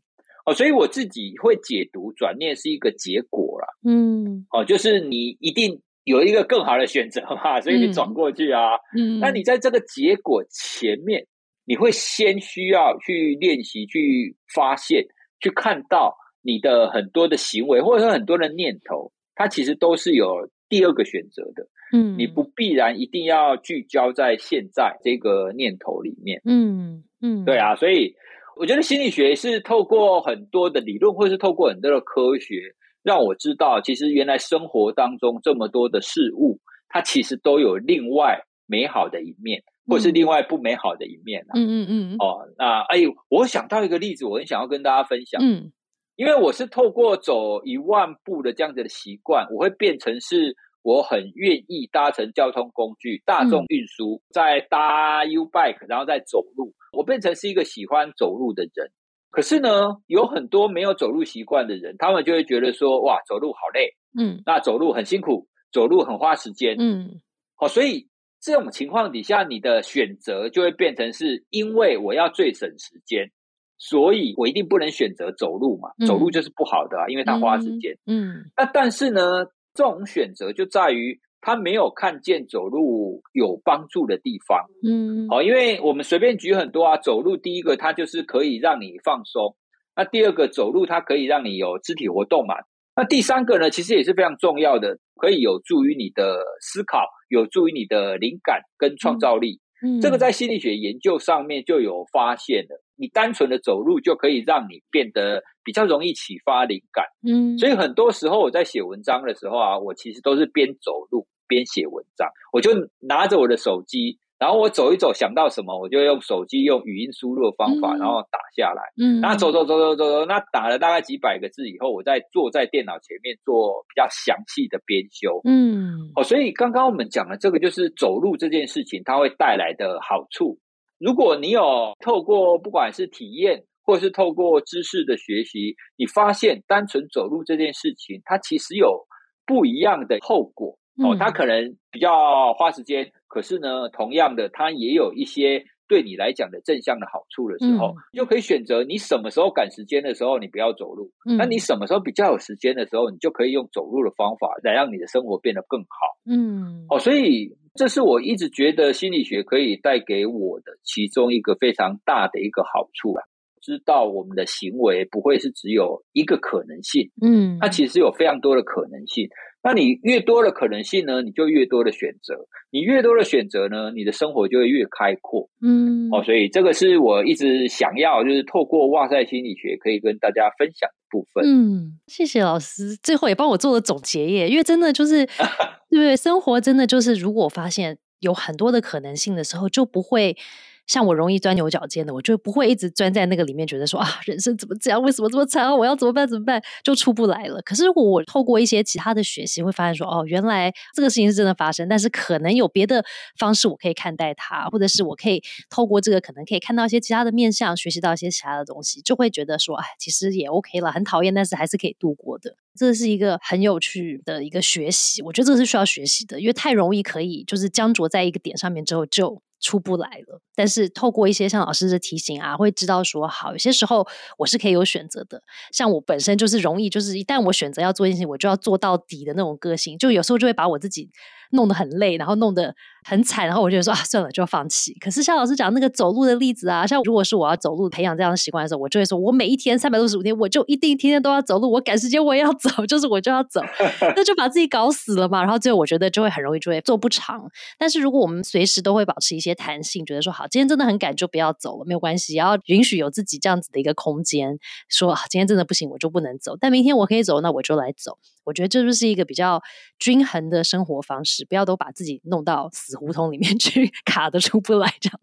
哦，所以我自己会解读转念是一个结果啦。嗯哦，就是你一定有一个更好的选择嘛，所以你转过去啊。嗯，那你在这个结果前面，你会先需要去练习、去发现、去看到你的很多的行为，或者说很多的念头，它其实都是有第二个选择的。嗯，你不必然一定要聚焦在现在这个念头里面。嗯嗯，对啊，所以我觉得心理学是透过很多的理论，或是透过很多的科学，让我知道，其实原来生活当中这么多的事物，它其实都有另外美好的一面，或是另外不美好的一面。嗯嗯嗯。哦，那哎，我想到一个例子，我很想要跟大家分享。嗯，因为我是透过走一万步的这样子的习惯，我会变成是。我很愿意搭乘交通工具，大众运输，再搭 U bike，然后再走路。我变成是一个喜欢走路的人。可是呢，有很多没有走路习惯的人，他们就会觉得说：“哇，走路好累。”嗯，那走路很辛苦，走路很花时间。嗯，好，所以这种情况底下，你的选择就会变成是因为我要最省时间，所以我一定不能选择走路嘛。走路就是不好的啊，因为它花时间。嗯，那但是呢？这种选择就在于他没有看见走路有帮助的地方，嗯，好，因为我们随便举很多啊，走路第一个它就是可以让你放松，那第二个走路它可以让你有肢体活动嘛，那第三个呢，其实也是非常重要的，可以有助于你的思考，有助于你的灵感跟创造力。嗯这个在心理学研究上面就有发现了，你单纯的走路就可以让你变得比较容易启发灵感。嗯，所以很多时候我在写文章的时候啊，我其实都是边走路边写文章，我就拿着我的手机。然后我走一走，想到什么，我就用手机用语音输入的方法，然后打下来。嗯，然后走走走走走走，那打了大概几百个字以后，我再坐在电脑前面做比较详细的编修。嗯，哦，所以刚刚我们讲的这个就是走路这件事情，它会带来的好处。如果你有透过不管是体验，或是透过知识的学习，你发现单纯走路这件事情，它其实有不一样的后果。哦，他可能比较花时间。可是呢，同样的，他也有一些对你来讲的正向的好处的时候，就可以选择你什么时候赶时间的时候，你不要走路；那你什么时候比较有时间的时候，你就可以用走路的方法来让你的生活变得更好。嗯，哦，所以这是我一直觉得心理学可以带给我的其中一个非常大的一个好处啊。知道我们的行为不会是只有一个可能性，嗯，它其实有非常多的可能性。那你越多的可能性呢，你就越多的选择。你越多的选择呢，你的生活就会越开阔。嗯，哦，所以这个是我一直想要，就是透过哇塞心理学可以跟大家分享的部分。嗯，谢谢老师，最后也帮我做了总结耶。因为真的就是，对生活真的就是，如果发现有很多的可能性的时候，就不会。像我容易钻牛角尖的，我就不会一直钻在那个里面，觉得说啊，人生怎么这样？为什么这么惨？我要怎么办？怎么办？就出不来了。可是我透过一些其他的学习，会发现说，哦，原来这个事情是真的发生，但是可能有别的方式我可以看待它，或者是我可以透过这个，可能可以看到一些其他的面相，学习到一些其他的东西，就会觉得说，哎，其实也 OK 了。很讨厌，但是还是可以度过的。这是一个很有趣的一个学习，我觉得这是需要学习的，因为太容易可以就是僵着在一个点上面之后就。出不来了，但是透过一些像老师的提醒啊，会知道说好，有些时候我是可以有选择的。像我本身就是容易，就是一旦我选择要做一件事情，我就要做到底的那种个性，就有时候就会把我自己。弄得很累，然后弄得很惨，然后我就说啊，算了，就放弃。可是像老师讲那个走路的例子啊，像如果是我要走路培养这样的习惯的时候，我就会说，我每一天三百六十五天，我就一定天天都要走路。我赶时间我也要走，就是我就要走，那就把自己搞死了嘛。然后最后我觉得就会很容易就会做不长。但是如果我们随时都会保持一些弹性，觉得说好，今天真的很赶就不要走了，没有关系，要允许有自己这样子的一个空间，说啊今天真的不行，我就不能走。但明天我可以走，那我就来走。我觉得这就是一个比较均衡的生活方式，不要都把自己弄到死胡同里面 去，卡的出不来这样。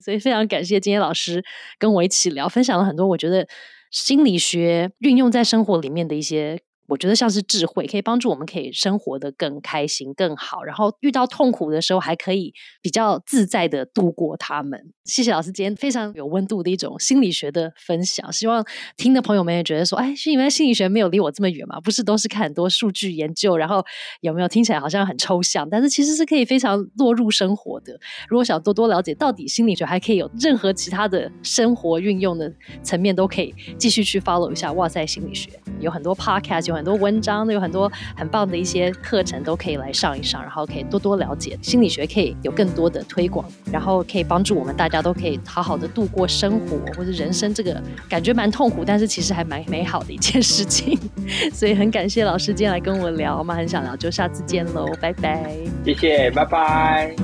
所以非常感谢今天老师跟我一起聊，分享了很多我觉得心理学运用在生活里面的一些。我觉得像是智慧，可以帮助我们可以生活的更开心、更好。然后遇到痛苦的时候，还可以比较自在的度过他们。谢谢老师今天非常有温度的一种心理学的分享。希望听的朋友们也觉得说，哎，是因为心理学没有离我这么远嘛？不是都是看很多数据研究，然后有没有听起来好像很抽象？但是其实是可以非常落入生活的。如果想多多了解到底心理学还可以有任何其他的生活运用的层面，都可以继续去 follow 一下。哇塞，心理学有很多 podcast 有。很多文章都，有很多很棒的一些课程都可以来上一上，然后可以多多了解心理学，可以有更多的推广，然后可以帮助我们大家都可以好好的度过生活或者人生这个感觉蛮痛苦，但是其实还蛮美好的一件事情。所以很感谢老师今天来跟我聊，我们很想聊，就下次见喽，拜拜，谢谢，拜拜。